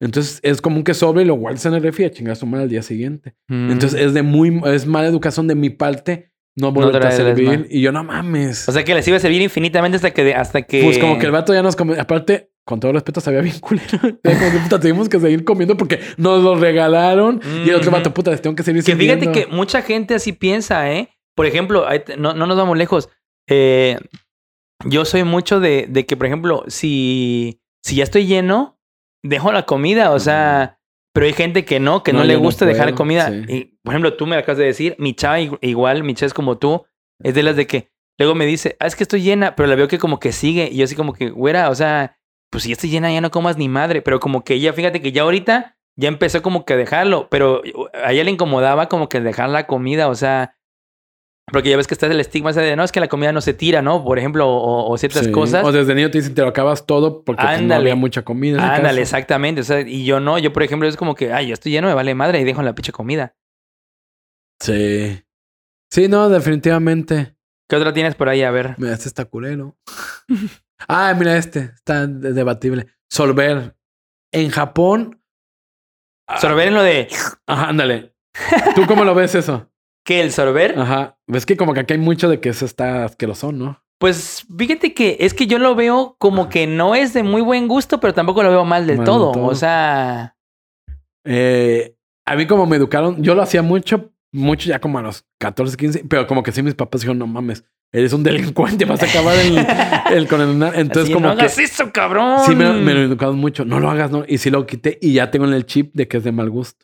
Entonces, es común que sobre y lo guardes en el refri y a chingar su madre al día siguiente. Mm. Entonces, es de muy. Es mala educación de mi parte no volver a servir. Y yo, no mames. O sea que les iba a servir infinitamente hasta que hasta que. Pues como que el vato ya nos come. Aparte, con todo respeto, sabía bien culero. Era como que puta, tuvimos que seguir comiendo porque nos lo regalaron. Y el otro vato, puta, les tengo que seguir Que fíjate que mucha gente así piensa, ¿eh? Por ejemplo, no, no nos vamos lejos. Eh, yo soy mucho de, de que, por ejemplo, si, si ya estoy lleno, dejo la comida. O sea, pero hay gente que no, que no, No, le yo no gusta dejar puedo, comida. sí. Y, por ejemplo, tú me acabas de decir, mi chava igu- igual, mi chava es como tú, es de las de que luego me dice, ah, es que estoy llena, pero la veo que como que sigue. Y yo así como que, güera, o sea, pues si ya estoy llena, ya no comas ni madre. Pero como que ella, fíjate que ya ahorita ya empezó como que a dejarlo, pero a ella le incomodaba como que dejar la comida, o sea, porque ya ves que está el estigma ese de no, es que la comida no se tira, ¿no? Por ejemplo, o, o ciertas Sí. cosas. O desde niño te dicen, te lo acabas todo porque pues, no Ándale. había mucha comida. Ándale, exactamente. O sea, y yo no, yo por ejemplo es como que, ay, yo estoy lleno, me vale madre y dejo la pinche comida. Sí. Sí, no, definitivamente. ¿Qué otra tienes por ahí? A ver. Mira, este está culero. ah, mira este. Está de- debatible. Sorber. En Japón. ah, Sorber en lo de, Ajá, ándale. ¿Tú cómo lo ves eso? ¿qué? ¿El sorber? Ajá. Ves que como que aquí hay mucho de que eso está asqueroso, ¿no? Pues fíjate que es que yo lo veo como que no es de muy buen gusto, pero tampoco lo veo mal del Mal del todo. todo. O sea, Eh, a mí como me educaron, yo lo hacía mucho, mucho ya como a los 14, 15, pero como que sí mis papás dijeron, no mames, eres un delincuente, vas a acabar el, el con el... Entonces así, como no que... hagas eso, cabrón. Sí, me, me lo educaron mucho. No lo hagas, ¿no? Y sí lo quité y ya tengo en el chip de que es de mal gusto.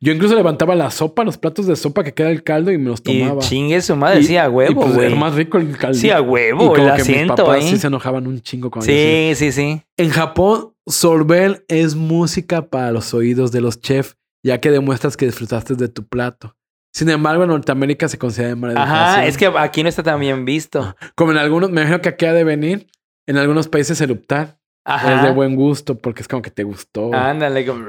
Yo incluso levantaba la sopa, los platos de sopa que queda el caldo y me los Y tomaba. chingue su madre, Y- sí, a y huevo, pues güey. era más rico el caldo. Sí, a Y huevo, como el que mis asiento, papás ¿eh? sí se enojaban un chingo yo Sí, sí, sí. En Japón, sorbel es música para los oídos de los chefs, ya que demuestras que disfrutaste de tu plato. Sin embargo, en Norteamérica se considera de mala Ajá, educación. es que aquí no está tan bien visto. Como en algunos, me imagino que aquí ha de venir, en algunos países eruptar Ajá. es de buen gusto porque es como que te gustó. Ándale, como...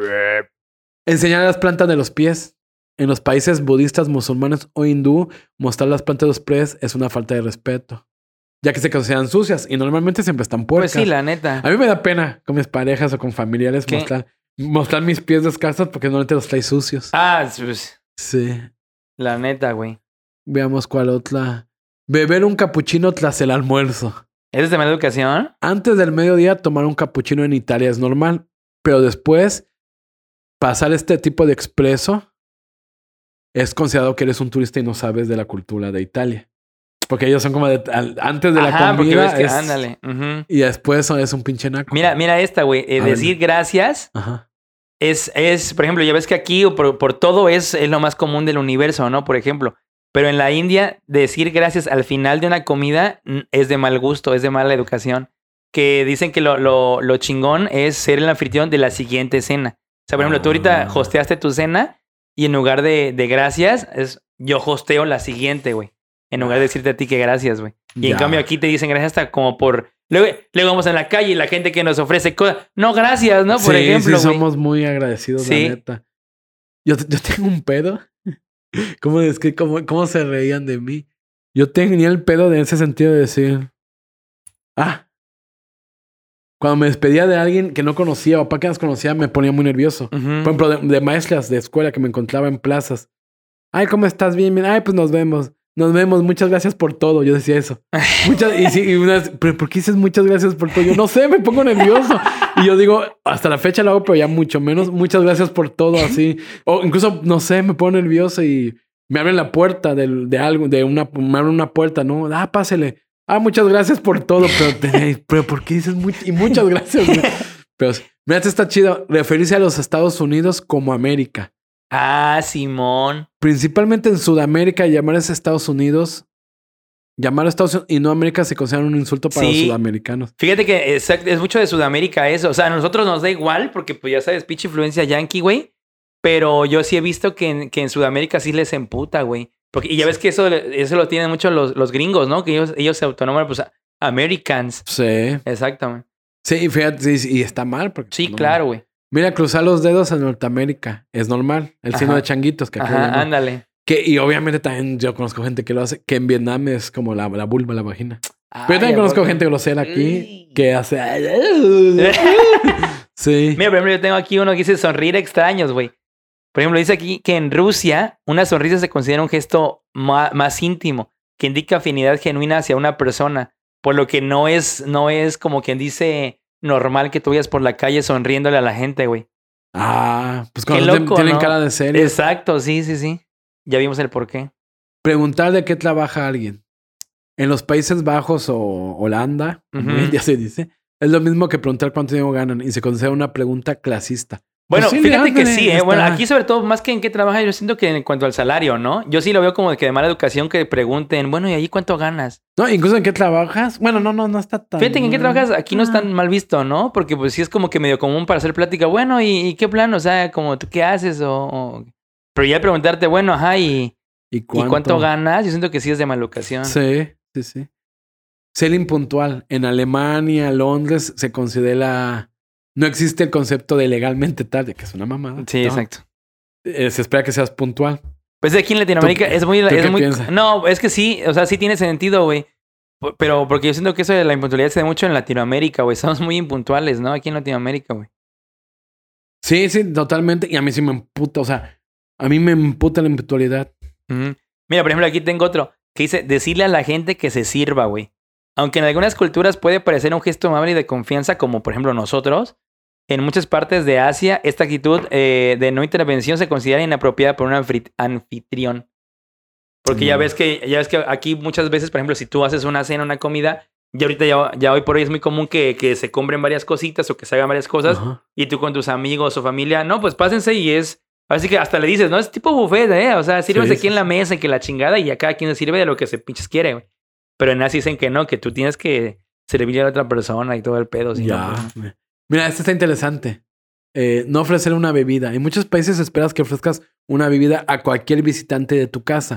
Enseñar las plantas de los pies. En los países budistas, musulmanes o hindú, mostrar las plantas de los pies es una falta de respeto, ya que se consideran sucias y normalmente siempre están Pues puercas. sí, la neta. A mí me da pena con mis parejas o con familiares ¿Qué? mostrar, mostrar mis pies descalzos porque normalmente los trae sucios. Ah, pues, Sí. La neta, güey. Veamos cuál otra. Beber un capuchino tras el almuerzo. ¿Esa es de mala educación? Antes del mediodía, tomar un capuchino en Italia es normal, pero después pasar este tipo de expreso es considerado que eres un turista y no sabes de la cultura de Italia. Porque ellos son como de, al- antes de la Ajá, comida ves que... es- Ándale. y después es un pinche naco. Mira, mira esta, güey. Eh, ver. decir gracias Ajá. Es, es, por ejemplo, ya ves que aquí o por, por todo es, es lo más común del universo, ¿no? Por ejemplo. Pero en la India, decir gracias al final de una comida es de mal gusto, es de mala educación. Que dicen que lo, lo, lo chingón es ser el anfitrión de la siguiente cena. O sea, por ejemplo, tú ahorita Ah. hosteaste tu cena y en lugar de, de gracias, es yo hosteo la siguiente, güey. En lugar de decirte a ti que gracias, güey. Y en cambio aquí te dicen gracias hasta como por... Luego, luego vamos en la calle y la gente que nos ofrece cosas... No, gracias, ¿no? Por sí, ejemplo, sí, somos muy agradecidos, Sí. la neta. Yo, yo tengo un pedo. ¿Cómo es que cómo, cómo se reían de mí? Yo tenía el pedo de ese sentido de decir, ah, cuando me despedía de alguien que no conocía o para que nos conocía, me ponía muy nervioso. Por ejemplo, de, de maestras de escuela que me encontraba en plazas. Ay, ¿cómo estás? Bien, bien. Ay, pues nos vemos. Nos vemos. Muchas gracias por todo. Yo decía eso. Muchas, y, sí, y unas, pero ¿por qué dices muchas gracias por todo? Yo no sé, me pongo nervioso. Y yo digo, hasta la fecha lo hago, pero ya mucho menos. Muchas gracias por todo, así. O incluso, no sé, me pongo nervioso y me abren la puerta del- de, algo, de una, me abren una puerta, ¿no? Ah, pásele. Ah, muchas gracias por todo, pero, pero ¿por qué dices much- y muchas gracias? güey? Pero, mira, esto está chido. Referirse a los Estados Unidos como América. Ah, Simón. Principalmente en Sudamérica, llamarse Estados Unidos, llamar a Estados Unidos y no América se considera un insulto para Sí. los sudamericanos. Fíjate que es mucho de Sudamérica eso. O sea, a nosotros nos da igual porque, pues ya sabes, pinche influencia yankee, güey. Pero yo sí he visto que en, que en Sudamérica sí les emputa, güey. Porque, y ya ves que eso, eso lo tienen mucho los, los gringos, ¿no? Que ellos, ellos se autonoman, pues, a- Americans. Sí. Exactamente. Sí, fíjate, y está mal. Porque, Sí, no, claro, güey. Mira, cruzar los dedos en Norteamérica es normal. El signo de changuitos que Ajá, ándale. Que, y obviamente también yo conozco gente que lo hace, que en Vietnam es como la, la vulva, la vagina. Pero yo también Ay, conozco gente grosera aquí que hace. sí. Mira, por ejemplo, yo tengo aquí uno que dice sonreír extraños, güey. Por ejemplo, dice aquí que en Rusia una sonrisa se considera un gesto más íntimo, que indica afinidad genuina hacia una persona, por lo que no es, no es como quien dice normal que tú vayas por la calle sonriéndole a la gente, güey. Ah, pues Qué cuando loco, tienen ¿no? cara de serio. Exacto, sí, sí, sí. Ya vimos el porqué. Preguntar de qué trabaja alguien. En los Países Bajos o Holanda, ya se dice, es lo mismo que preguntar cuánto dinero ganan y se considera una pregunta clasista. Bueno, Pues sí, fíjate que sí, ¿eh? Bueno, aquí sobre todo, más que en qué trabaja, yo siento que en cuanto al salario, ¿no? Yo sí lo veo como de que de mala educación que pregunten, bueno, ¿y allí cuánto ganas? No, incluso en qué trabajas. Bueno, no, no, no está tan. Fíjate que en qué trabajas aquí no es Ah. tan mal visto, ¿no? Porque pues sí es como que medio común para hacer plática. Bueno, ¿y, y qué plan? O sea, como tú qué haces o... o- Pero ya preguntarte, bueno, ajá, ¿y, ¿Y ¿y cuánto? cuánto ganas? Yo siento que sí es de mala educación. Sí, sí, sí. Ser impuntual. En Alemania, Londres, se considera. No existe el concepto de legalmente tarde, que es una mamada. Sí, No. exacto. Eh, se espera que seas puntual. Pues aquí en Latinoamérica ¿Tú- es muy... tú es qué muy piensas? no, es que sí, o sea, sí tiene sentido, güey. Pero porque yo siento que eso de la impuntualidad se da mucho en Latinoamérica, güey. Somos muy impuntuales, ¿no? Aquí en Latinoamérica, güey. Sí, sí, totalmente. Y a mí sí me emputa. O sea, a mí me emputa la impuntualidad. Mira, por ejemplo, aquí tengo otro que dice decirle a la gente que se sirva, güey. Aunque en algunas culturas puede parecer un gesto amable y de confianza, como por ejemplo nosotros, en muchas partes de Asia, esta actitud eh, de no intervención se considera inapropiada por un anfitrión. Porque ya No. ves que ya ves que aquí muchas veces, por ejemplo, si tú haces una cena, una comida, y ahorita ya, ya hoy por hoy es muy común que, que se compren varias cositas o que se hagan varias cosas, y tú con tus amigos o familia, no, pues pásense y es. Así que hasta le dices, no, es tipo buffet, ¿eh? O sea, sírvese Sí, aquí en la mesa y que la chingada y ya cada quien se sirve de lo que se pinches quiere, güey. Pero en Asia dicen que no, que tú tienes que servirle a la otra persona y todo el pedo. no, Ya. pues, Mira, este está interesante. Eh, no ofrecer una bebida. En muchos países esperas que ofrezcas una bebida a cualquier visitante de tu casa.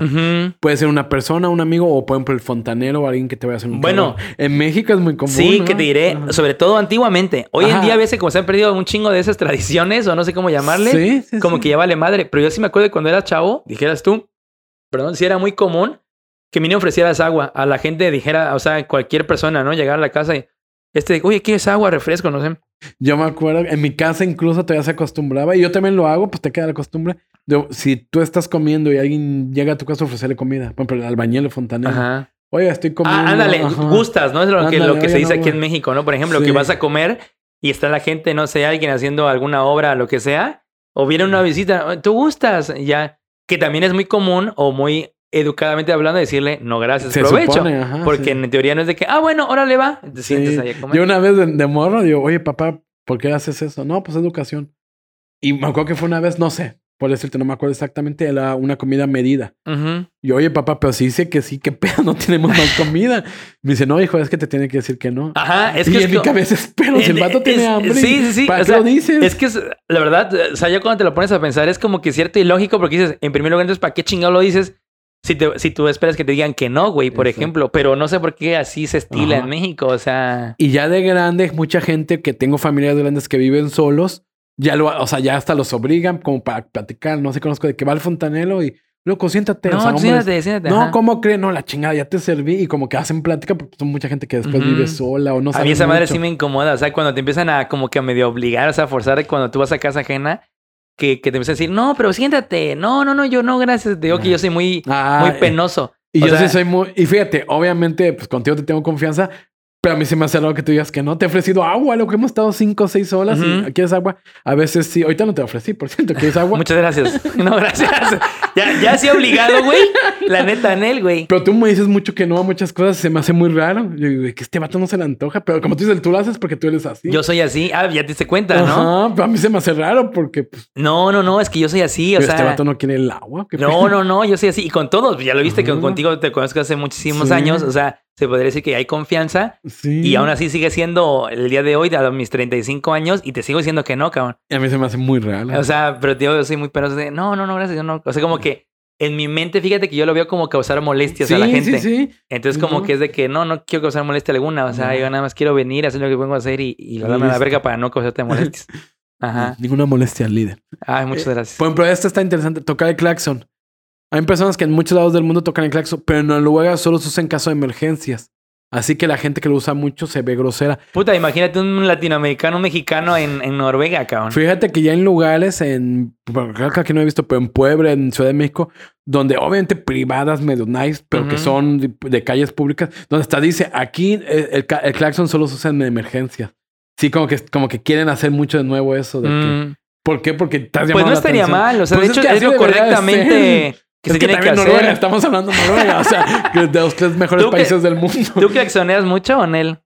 Puede ser una persona, un amigo o, por ejemplo, el fontanero o alguien que te vaya a hacer un Bueno. En México es muy común. Sí, ¿no? que te diré, Ajá. sobre todo antiguamente. Hoy en día a veces como se han perdido un chingo de esas tradiciones o no sé cómo llamarle. Sí, sí, como sí. que ya vale madre. Pero yo sí me acuerdo de cuando era chavo, dijeras tú, perdón, sí era muy común que me ofrecieras agua. A la gente dijera, o sea, cualquier persona, ¿no? Llegar a la casa y, este, oye, ¿quieres agua, refresco? No sé. Yo me acuerdo, en mi casa incluso todavía se acostumbraba, y yo también lo hago, pues te queda la costumbre. de- si tú estás comiendo y alguien llega a tu casa a ofrecerle comida, por ejemplo, el albañil fontanero. Ajá. Oye, estoy comiendo. Ah, ándale, ajá. gustas, ¿no? Es lo que, lo que se dice no, aquí en. México, ¿no? Por ejemplo, Sí. que vas a comer y está la gente, no sé, alguien haciendo alguna obra, lo que sea, o viene una visita, tú gustas, ya, que también es muy común o muy educadamente hablando decirle, no, gracias, Se provecho. supone, ajá, porque sí. en teoría no es de que, ah, bueno, órale va, te sientes ahí a comer. Yo una vez de, de morro digo, oye, papá, ¿por qué haces eso? No, pues educación. Y me acuerdo que fue una vez, no sé, por decirte, no me acuerdo exactamente, era una comida medida. Ujú. Y oye, papá, pero si dice que sí, qué pedo, no tenemos más comida. Me dice, no, hijo, es que te tiene que decir que no. Ajá, es y que en es mi co- cabeza es, pero si el es- vato tiene hambre. sí, sí, sí, ¿Para o qué sea, lo dices? Es que es, la verdad, o sea, ya cuando te lo pones a pensar es como que cierto y lógico porque dices, en primer lugar, entonces, ¿para qué chingado lo dices? Si, te, si tú esperas que te digan que no, güey, por Exacto. ejemplo, pero no sé por qué así se estila Ajá. en México, o sea, Y ya de grande, mucha gente que tengo familias grandes que viven solos, ya lo, o sea, ya hasta los obligan como para platicar. No sé, conozco de que va al fontanero y, loco, siéntate. o No, sea, tú hombres, siéntate, siéntate. No, ajá. ¿cómo crees? No, la chingada, ya te serví. Y como que hacen plática porque son mucha gente que después Ujú. vive sola o no a sabe mí esa madre mucho. sí me incomoda. O sea, cuando te empiezan a como que a medio obligar, o sea, a forzar cuando tú vas a casa ajena, que, que te empiezan a decir, no, pero siéntate. No, no, no, yo no, gracias. Te digo que yo soy muy, Ah, muy eh, penoso. Y O yo sea, sí soy muy... Y fíjate, obviamente, pues contigo te tengo confianza. Pero a mí se me hace raro que tú digas que no. Te he ofrecido agua, lo que hemos estado cinco o seis horas. y Ujú. ¿Quieres agua? A veces sí. Ahorita no te ofrecí, por cierto. ¿Quieres agua? Muchas gracias. No, gracias. ya, ya sí obligado, güey. La neta, en él, güey. Pero tú me dices mucho que no a muchas cosas. Se me hace muy raro. Yo digo, que este vato no se le antoja. Pero como tú dices, tú lo haces porque tú eres así. Yo soy así. Ah, ya te diste cuenta, ¿no? Ajá, pero a mí se me hace raro porque pues, No, no, no, es que yo soy así, o este sea. vato no quiere el agua. ¿Qué No, no, no, yo soy así. Y con todos, ya lo viste que contigo te conozco hace muchísimos Sí. años. O sea, se podría decir que hay confianza. Sí. Y aún así sigue siendo el día de hoy, a mis 35 años, y te sigo diciendo que no, cabrón. Y a mí se me hace muy raro. O sea, pero tío, yo soy muy penoso de, no, no, no, gracias, yo no. O sea, como que en mi mente, fíjate que yo lo veo como causar molestias sí, a la gente. sí, sí. Entonces, como que es de que no, no quiero causar molestia alguna. O sea, yo nada más quiero venir, hacer lo que vengo a hacer y, y darme a la verga para no causarte molestias. Ajá. Ninguna molestia al líder. Ay, muchas gracias. Por ejemplo, esto está interesante. Tocar el claxon. Hay personas que en muchos lados del mundo tocan el claxon, pero en Noruega solo se usa en caso de emergencias. Así que la gente que lo usa mucho se ve grosera. Puta, imagínate un latinoamericano, un mexicano en, en Noruega, cabrón. Fíjate que ya en lugares, en. Creo que aquí no he visto, pero en Puebla, en Ciudad de México, donde obviamente privadas, medio nice, pero que son de, de calles públicas, donde hasta dice aquí el, el claxon solo se usa en emergencias. Sí, como que, como que quieren hacer mucho de nuevo eso. De que, Mm. ¿Por qué? Porque estás Pues llamando no la estaría mal, o sea, Pues de es hecho que es lo debería de correctamente. Que es se que tiene que hacer. Noruega, estamos hablando de Noruega, o sea, que de los tres mejores ¿Tú qué- países del mundo. ¿Tú claxoneas mucho o Nel?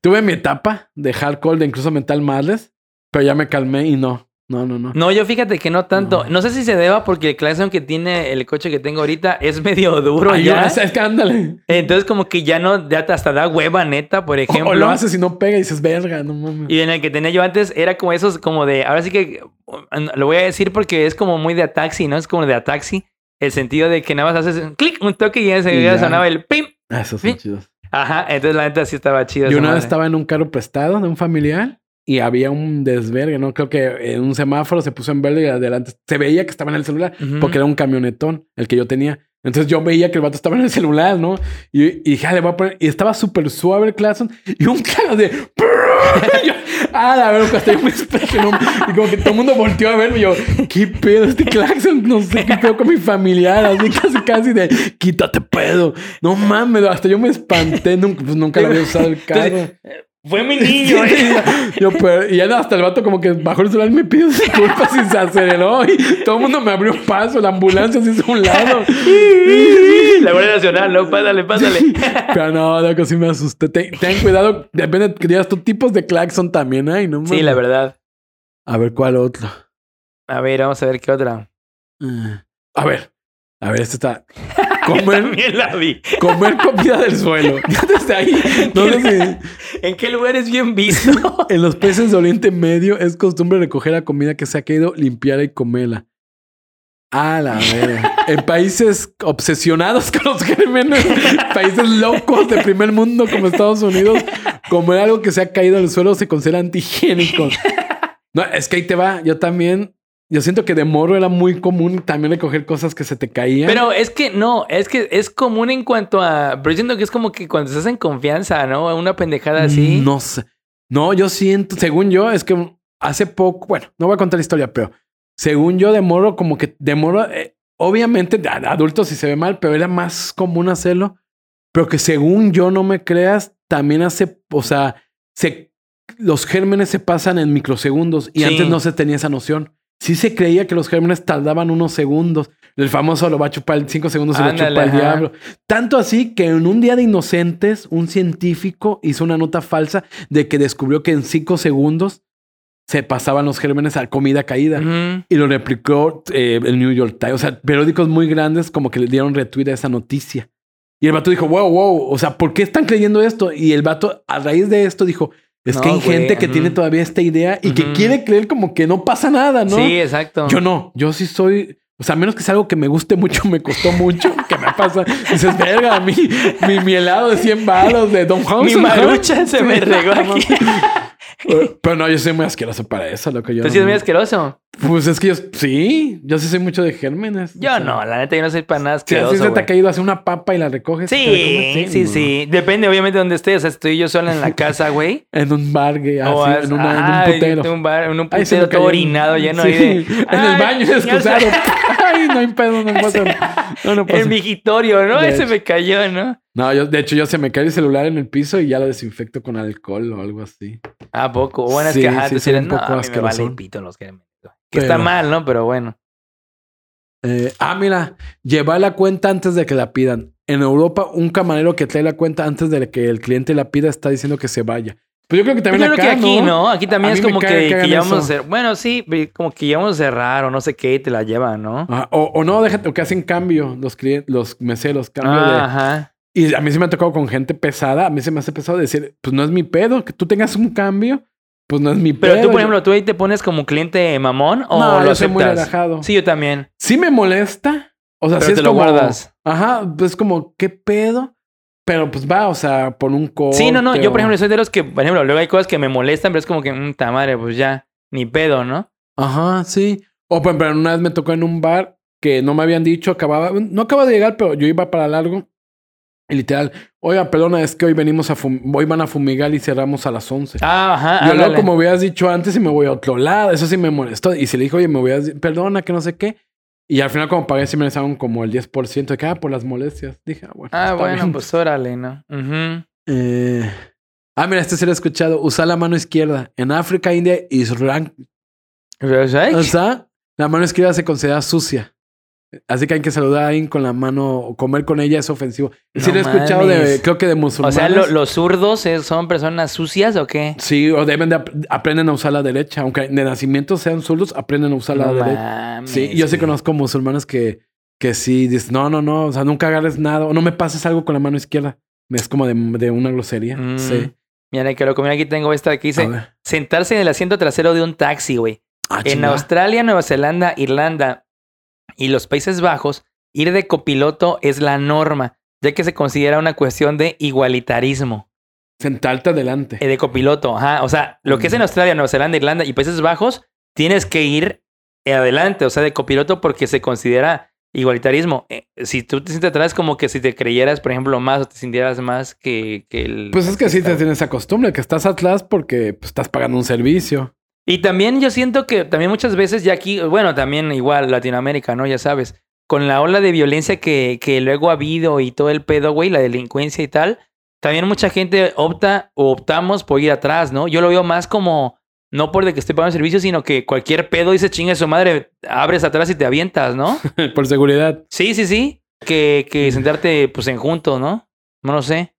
Tuve mi etapa de hardcore, de incluso Mental Madness, pero ya me calmé y no, no, no, no. No, yo fíjate que no tanto. No. No sé si se deba porque el claxon que tiene el coche que tengo ahorita es medio duro Ay, ya. es, es que ándale. Entonces como que ya no, ya hasta da hueva neta, por O- ejemplo. O, lo haces y no pega y dices, verga, no mames. Y en el que tenía yo antes era como esos, como de, ahora sí que lo voy a decir porque es como muy de ataxi, ¿no? Es como de ataxi. El sentido de que nada más haces un clic, un toque y ya se ya sonaba el pim. Ah, esos son chidos. Ajá, entonces la neta sí estaba chido. Yo una vez madre. estaba en un carro prestado de un familiar y había un desvergue, ¿no? Creo que en un semáforo se puso en verde y adelante se veía que estaba en el celular Ujú. porque era un camionetón el que yo tenía. Entonces yo veía que el vato estaba en el celular, ¿no? Y, y dije, ah, le voy a poner. Y estaba súper suave el claxon y un claro de. Y yo, ah, la verdad, hasta yo me. Y como que todo el mundo volteó a verme y yo, ¿qué pedo este claxon? No sé qué pedo con mi familiar, así casi, casi de, quítate pedo. No mames, hasta yo me espanté, nunca, pues nunca lo había usado el carro. Entonces, Fue mi niño, ¿eh? yo, pero, y ya hasta el vato como que bajó el celular y me pidió disculpas y se aceleró y todo el mundo me abrió paso, la ambulancia se hizo a un lado. La Guardia Nacional, ¿no? Pásale, pásale. Pero no, de que sí me asusté. Ten, ten cuidado, depende de que digas tú tipos de claxon también, ay, no Sí, la verdad. A ver, ¿cuál otro? A ver, vamos a ver qué otra. Ah, A ver, a ver, este está. Comer, la vi. comer comida del suelo. Desde ahí. No sé si- ¿En qué lugar es bien visto? En los países de Oriente Medio es costumbre recoger la comida que se ha caído, limpiarla y comerla. A la verga. En países obsesionados con los gérmenes, países locos de primer mundo como Estados Unidos, comer algo que se ha caído al suelo se considera antihigiénico. No, es que ahí te va. Yo también, yo siento que de morro era muy común también recoger cosas que se te caían. Pero es que no, es que es común en cuanto a. Pero yo siento que es como que cuando estás en confianza, ¿no? Una pendejada así. No sé. No, yo siento, según yo, es que hace poco, bueno, no voy a contar la historia, pero según yo de morro, como que de morro, eh, obviamente de ad- adultos si se ve mal, pero era más común hacerlo. Pero que según yo no me creas, también hace, o sea, se, los gérmenes se pasan en microsegundos y Sí. antes no se tenía esa noción. Sí se creía que los gérmenes tardaban unos segundos. El famoso lo va a chupar en cinco segundos y lo Ándale, chupa el diablo. Tanto así que en un día de inocentes, un científico hizo una nota falsa de que descubrió que en cinco segundos se pasaban los gérmenes a comida caída. Y lo replicó eh, el New York Times. O sea, periódicos muy grandes como que le dieron retweet a esa noticia. Y el vato dijo, wow, wow, o sea, ¿por qué están creyendo esto? Y el vato, a raíz de esto, dijo, es No, que hay güey, gente que tiene todavía esta idea y que quiere creer como que no pasa nada, ¿no? Sí, exacto. Yo no, yo sí soy. O sea, a menos que sea algo que me guste mucho, me costó mucho, que me pasa. Dices, verga, mi, mi, mi helado de 100 baros de Don Juan. Mi maruchan se me regó aquí. Pero, pero no, yo soy muy asqueroso para eso, loco. Yo ¿Tú sí eres no- muy asqueroso? Pues es que yo sí, yo sí soy mucho de gérmenes. Yo O sea, no, la neta yo no soy para nada Si así asqueroso, se te güey. ha caído hace una papa y la recoges. ¿te la Sí, sí, no. sí. Depende, obviamente, de dónde estés. O sea, estoy yo sola en la casa, güey. En un bar, O haz- en, una- en ay, un putero. En un bar, en un putero me todo orinado, lleno Sí, ahí de. En el baño, excusado. Ay, no hay pedo, no pasa. No, no pasa. El migitorio, ¿no? De Ese hecho. me cayó, ¿no? No, yo, de hecho, yo se me cae el celular en el piso y ya lo desinfecto con alcohol o algo así. ¿A poco? Bueno, es Sí, que ajá, sí, un no, poco a mí me vale asquerosón. pito los gérmenes. güey. Que está mal, ¿no? Pero bueno. Eh, ah, mira, llevar la cuenta antes de que la pidan. En Europa, un camarero que trae la cuenta antes de que el cliente la pida está diciendo que se vaya. Pues yo creo que Yo también creo acá, que aquí, ¿no? ¿no? Aquí también es como que, que ya vamos a hacer. Bueno, sí, como que ya vamos a cerrar o no sé qué y te la llevan, ¿no? Ajá, O, o no, déjate, o que hacen cambio los clientes, los meseros, cambio de... Ah, ajá. Y a mí se me ha tocado con gente pesada. A mí se me hace pesado decir, pues no es mi pedo. Que tú tengas un cambio, pues no es mi Pero pedo. tú, por ejemplo, ¿tú ahí te pones como cliente mamón o no, lo yo soy muy relajado. Sí. Sí, yo también. me molesta. O sea, Pero sí es te lo como... guardas. Ajá, pues como, ¿qué pedo? Pero pues va, o sea, por un corte. Sí, no, no. Yo, por ejemplo, soy de los que, por ejemplo, luego hay cosas que me molestan, pero es como que, mm, ta madre, pues ya, ni pedo, ¿no? Ajá, sí. O por ejemplo, una vez me tocó en un bar que no me habían dicho, acababa... No acaba de llegar, pero yo iba para largo. Y literal, oiga, perdona, es que hoy venimos a... Hoy van a fumigar y cerramos a las 11. Ah, ajá. Yo luego, como hubieras dicho antes, y me voy a otro lado. Eso sí me molestó. Y se le dijo, oye, me voy a decir, perdona, que no sé qué. Y al final, como pagué, sí me regresaron como el 10% de que, ah, por las molestias. Dije, ah, bueno. Ah, bueno, bien. pues órale, ¿no? Eh, Ah, mira, este sí lo he escuchado. Usar la mano izquierda. En África, India y Sri Lanka. O sea, la mano izquierda se considera sucia. Así que hay que saludar a alguien con la mano o comer con ella es ofensivo. sí No lo he escuchado de, creo que de O musulmanes. sea, lo- los zurdos es- son personas sucias o qué? Sí, o deben de ap- aprenden a usar la derecha. Aunque de nacimiento sean zurdos, aprenden a usar la derecha. Sí, yo sí conozco musulmanes que, que sí dicen, no, no, no, o sea, nunca agarres nada, o no me pases algo con la mano izquierda. Es como de, de una grosería. Mm. Sí. Mira, que loco. Mira, aquí tengo esta que dice: sentarse en el asiento trasero de un taxi, güey. Ah, En. Australia, Nueva Zelanda, Irlanda y los Países Bajos, ir de copiloto es la norma, ya que se considera una cuestión de igualitarismo. Sentarte adelante. Eh, de copiloto, ajá. O sea, lo que es en Australia, Nueva Zelanda, Irlanda y Países Bajos, tienes que ir adelante, o sea, de copiloto porque se considera igualitarismo. Eh, si tú te sientes atrás, como que si te creyeras, por ejemplo, más o te sintieras más que, que el... Pues es que sí te tienes esa costumbre, que estás atrás porque pues, estás pagando un servicio. Y también yo siento que también muchas veces ya aquí, bueno, también igual Latinoamérica, ¿no? Ya sabes, con la ola de violencia que, que luego ha habido y todo el pedo, güey, la delincuencia y tal, también mucha gente opta o optamos por ir atrás, ¿no? Yo lo veo más como, no por de que esté pagando servicio, sino que cualquier pedo dice chinga su madre, abres atrás y te avientas, ¿no? Por seguridad. Sí, sí, sí. Que, que sentarte pues en juntos, ¿no? No lo sé.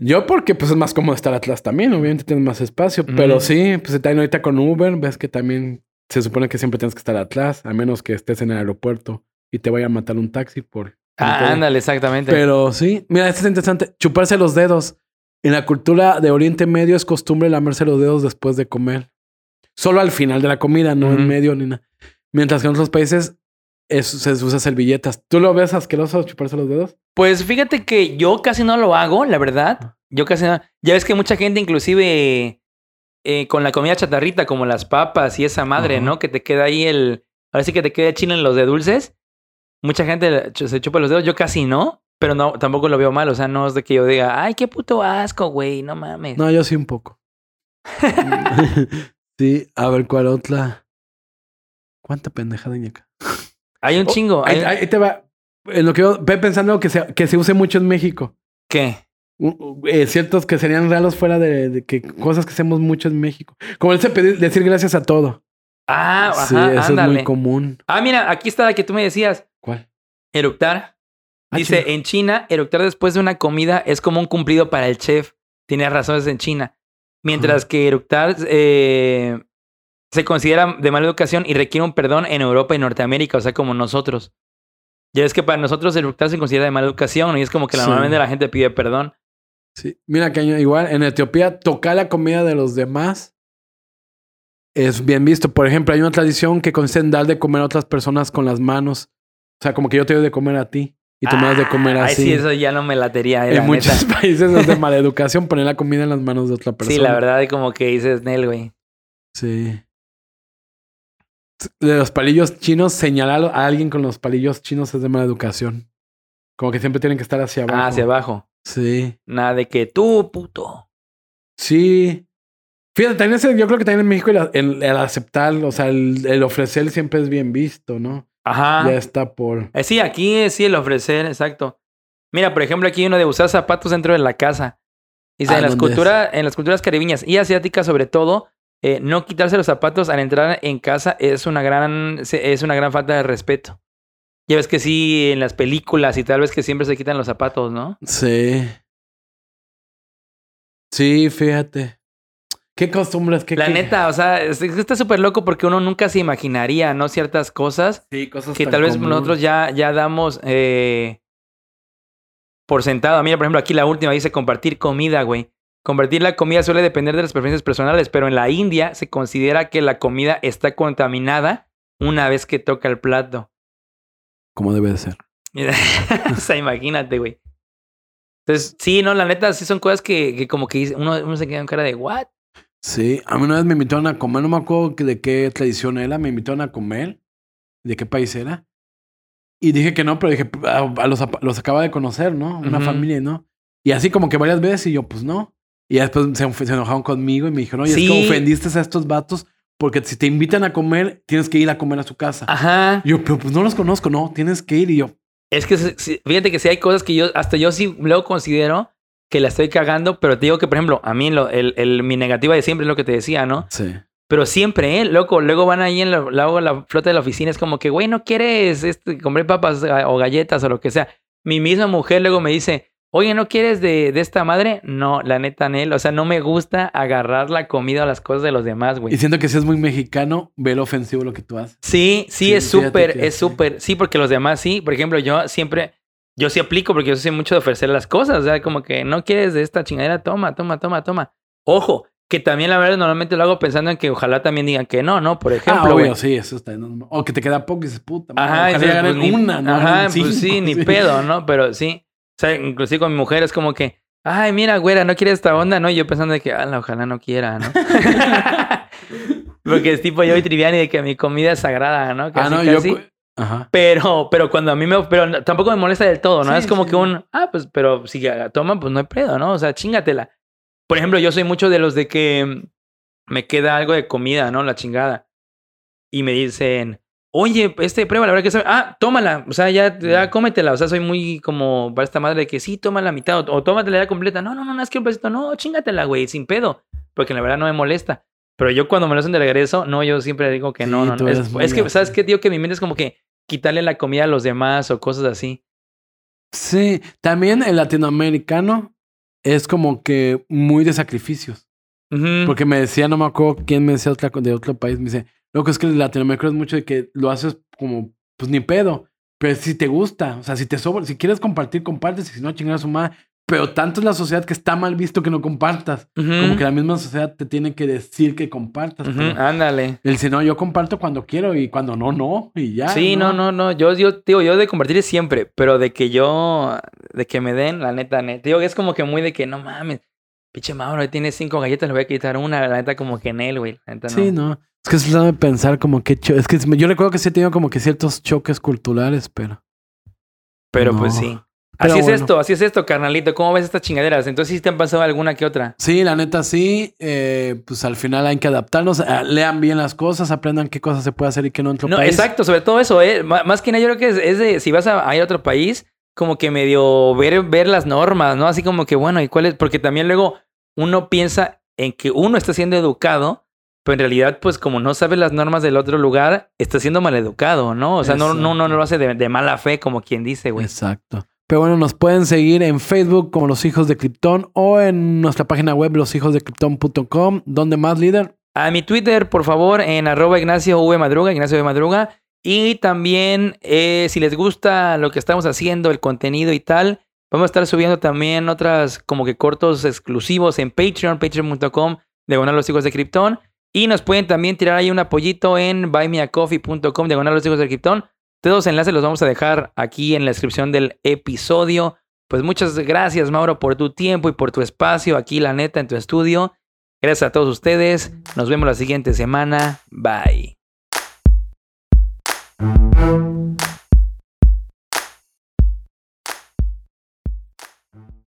Yo porque pues es más cómodo estar atrás también, obviamente tienes más espacio, pero sí, pues también ahorita con Uber ves que también se supone que siempre tienes que estar atrás, a menos que estés en el aeropuerto y te vaya a matar un taxi por... Ah, ándale, exactamente. Pero sí, mira, esto es interesante. Chuparse los dedos. En la cultura de Oriente Medio es costumbre lamerse los dedos después de comer. Solo al final de la comida, no en medio ni nada. Mientras que en otros países es- se usa servilletas. ¿Tú lo ves asqueroso chuparse los dedos? Pues fíjate que yo casi no lo hago, la verdad. Yo casi no. Ya ves que mucha gente, inclusive eh, con la comida chatarrita, como las papas y esa madre. ¿no? Que te queda ahí el. Ahora sí que te queda chile en los de dulces. Mucha gente se chupa los dedos. Yo casi no, pero no, tampoco lo veo mal. O sea, no es de que yo diga, ay, qué puto asco, güey, no mames. No, yo sí un poco. sí, a ver cuál otra. ¿Cuánta pendejada acá? Hay un Oh, chingo. Ahí, hay- ahí te va. En lo que yo ve pensando que se, que se use mucho en México. ¿Qué? Eh, ciertos que serían raros fuera de, de que cosas que hacemos mucho en México. Como ese pedir, decir gracias a todo. Ah, sí, ajá, eso ándale. es muy común. Ah, mira, aquí está la que tú me decías. ¿Cuál? Eructar. Ah, Dice, en China, eructar después de una comida es como un cumplido para el chef. Tienes razones en China. Mientras que eructar eh, se considera de mala educación y requiere un perdón en Europa y Norteamérica, o sea, como nosotros. Ya es que para nosotros eructar se considera de mala educación y es como que Sí. normalmente la gente pide perdón. Sí. Mira que igual en Etiopía tocar la comida de los demás es bien visto. Por ejemplo, hay una tradición que consiste en dar de comer a otras personas con las manos. O sea, como que yo te doy de comer a ti. y tú me das de comer Ah, Ay, así. sí, eso ya no me latería. eh, en la muchos neta. países es de mala educación poner la comida en las manos de otra persona. Sí, la verdad, es como que dices, Nel, güey. Sí. De los palillos chinos, señalar a alguien con los palillos chinos es de mala educación. Como que siempre tienen que estar hacia abajo. Ah, hacia abajo. Sí. Nada de que tú, puto. Sí. Fíjate, también ese- yo creo que también en México el, el- el aceptar, o sea, el, el ofrecer siempre es bien visto, ¿no? Ajá. Ya está por. Eh, sí, aquí sí el ofrecer, exacto. Mira, por ejemplo, aquí hay uno de usar zapatos dentro de la casa. Dice, Ah, en, las en las culturas caribeñas y asiáticas, sobre todo, eh, no quitarse los zapatos al entrar en casa es una gran, es una gran falta de respeto. Ya ves que sí, en las películas y tal vez que siempre se quitan los zapatos, ¿no? Sí. Sí, fíjate. ¿Qué costumbres? ¿Qué, La qué- neta, o sea, está súper loco porque uno nunca se imaginaría, ¿no? Ciertas cosas Sí, cosas que tan tal vez nosotros ya, ya damos eh, por sentado. Mira, por ejemplo, aquí la última dice compartir comida, güey. Compartir la comida suele depender de las preferencias personales, pero en la India se considera que la comida está contaminada una vez que toca el plato. Como debe de ser. O sea, imagínate, güey. Entonces, sí, no, la neta, sí son cosas que, que como que uno, uno se queda en cara de, ¿what? Sí, a mí una vez me invitaron a comer, no me acuerdo de qué tradición era, me invitaron a comer, de qué país era. Y dije que no, pero dije, a, a los, los acaba de conocer, ¿no? Una Ujú. familia, ¿no? Y así como que varias veces y yo, pues no. Y ya después se, se enojaron conmigo y me dijeron, oye, es Sí. que ofendiste a estos vatos porque si te invitan a comer, tienes que ir a comer a su casa. Ajá. Y yo, pero pues no los conozco, no, tienes que ir. Y yo, Es que fíjate que sí hay cosas que yo, hasta yo sí luego considero que la estoy cagando, pero te digo que, por ejemplo, a mí lo, el, el- mi negativa de siempre es lo que te decía, ¿no? sí. Pero siempre, ¿eh? Loco, luego van ahí en la, flota de la oficina, es como que, güey, ¿no quieres este, comer papas eh, o galletas o lo que sea? Mi misma mujer luego me dice, oye, ¿no quieres de, de esta madre? No, la neta, Nel, o sea, no me gusta agarrar la comida o las cosas de los demás, güey. Y siento que si es muy mexicano, ve lo ofensivo lo que tú haces. Sí, sí, Sí, es súper, es súper. Sí, porque los demás sí. Por ejemplo, yo siempre, yo sí aplico porque yo soy mucho de ofrecer las cosas. O sea, como que no quieres de esta chingadera, toma, toma, toma, toma. Ojo, que también la verdad normalmente lo hago pensando en que ojalá también digan que no, ¿no? Por ah, ejemplo, obvio, güey. sí, eso está normal. O que te queda poco y dices, puta, madre, Ajá, ojalá pues, una, ¿no? Ajá, pues sí, ni pedo, ¿no? Pero sí. O sea, inclusive con mi mujer es como que, ay, mira, güera, ¿no quieres esta onda? No, y yo pensando de que, ala, ojalá no quiera, ¿no? Porque es tipo yo y Triviani de que mi comida es sagrada, ¿no? Ah, no, casi. yo... Ajá. Pero, pero cuando a mí me... Pero tampoco me molesta del todo, ¿no? Sí, es como sí. que un... Ah, pues, pero si toman, pues no hay pedo, ¿no? O sea, chingatela. Por ejemplo, yo soy mucho de los de que me queda algo de comida, ¿no? La chingada. Y me dicen, oye, este, prueba, la verdad que sabe... Ah, tómala. O sea, ya, ya cómetela. O sea, soy muy como para esta madre de que sí, toma la mitad o, o tómatela ya completa. No, no, no, no, es que un pedacito. No, chingatela, güey, sin pedo. Porque la verdad no me molesta. Pero yo cuando me lo hacen de regreso, no, yo siempre digo que no, Sí, no. Es, que, ¿sabes qué? Digo que mi mente es como que quitarle la comida a los demás o cosas así. Sí, también el latinoamericano es como que muy de sacrificios. Porque me decía, no me acuerdo quién me decía otra, de otro país, me dice, lo que es que el latinoamericano es mucho de que lo haces como, pues ni pedo. Pero si te gusta, o sea, si te sobra, si quieres compartir, compartes, y si no, chingar a su madre. Pero tanto es la sociedad que está mal visto que no compartas. Ujú. Como que la misma sociedad te tiene que decir que compartas. Ujú, pero Ándale. Él dice, no, yo comparto cuando quiero y cuando no, no. Y ya. sí, no, no, no. Yo, yo, digo, yo de compartir es siempre, pero de que yo, de que me den, la neta, neta. Digo es como que muy de que no mames, pinche Mauro, tiene cinco galletas, le voy a quitar una, la neta, como que en él, güey. La neta, no. Sí, no. Es que es de pensar como que... cho- Es que yo recuerdo que sí he tenido como que ciertos choques culturales, pero... Pero No. pues sí. Pero así es esto, así es esto, carnalito. ¿Cómo ves estas chingaderas? Entonces, ¿sí te han pasado alguna que otra? Sí, la neta sí. eh, pues al final hay que adaptarnos. eh, lean bien las cosas, aprendan qué cosas se puede hacer y qué no en otro No, país. exacto, sobre todo eso, ¿eh? Más que nada, yo creo que es, es de si vas a, a ir a otro país, como que medio ver, ver las normas, ¿no? Así como que, bueno, ¿y cuál es? Porque también luego uno piensa en que uno está siendo educado, pero en realidad, pues como no sabe las normas del otro lugar, está siendo maleducado, ¿no? O sea, no, no, no, no lo hace de, de mala fe, como quien dice, güey. Exacto. Pero bueno, nos pueden seguir en Facebook como Los Hijos de Krypton o en nuestra página web loshijosdekrypton.com. ¿Dónde más, líder? A mi Twitter, por favor, en arroba Ignacio V Madruga, Ignacio V Madruga. Y también, eh, si les gusta lo que estamos haciendo, el contenido y tal, vamos a estar subiendo también otras como que cortos exclusivos en Patreon, patreon.com, diagonal los hijos de Krypton. Y nos pueden también tirar ahí un apoyito en buymeacoffee.com, diagonal los hijos de Krypton, Todos los enlaces los vamos a dejar aquí en la descripción del episodio. Pues muchas gracias, Mauro, por tu tiempo y por tu espacio aquí, la neta, en tu estudio. Gracias a todos ustedes. Nos vemos la siguiente semana. Bye. Thank you.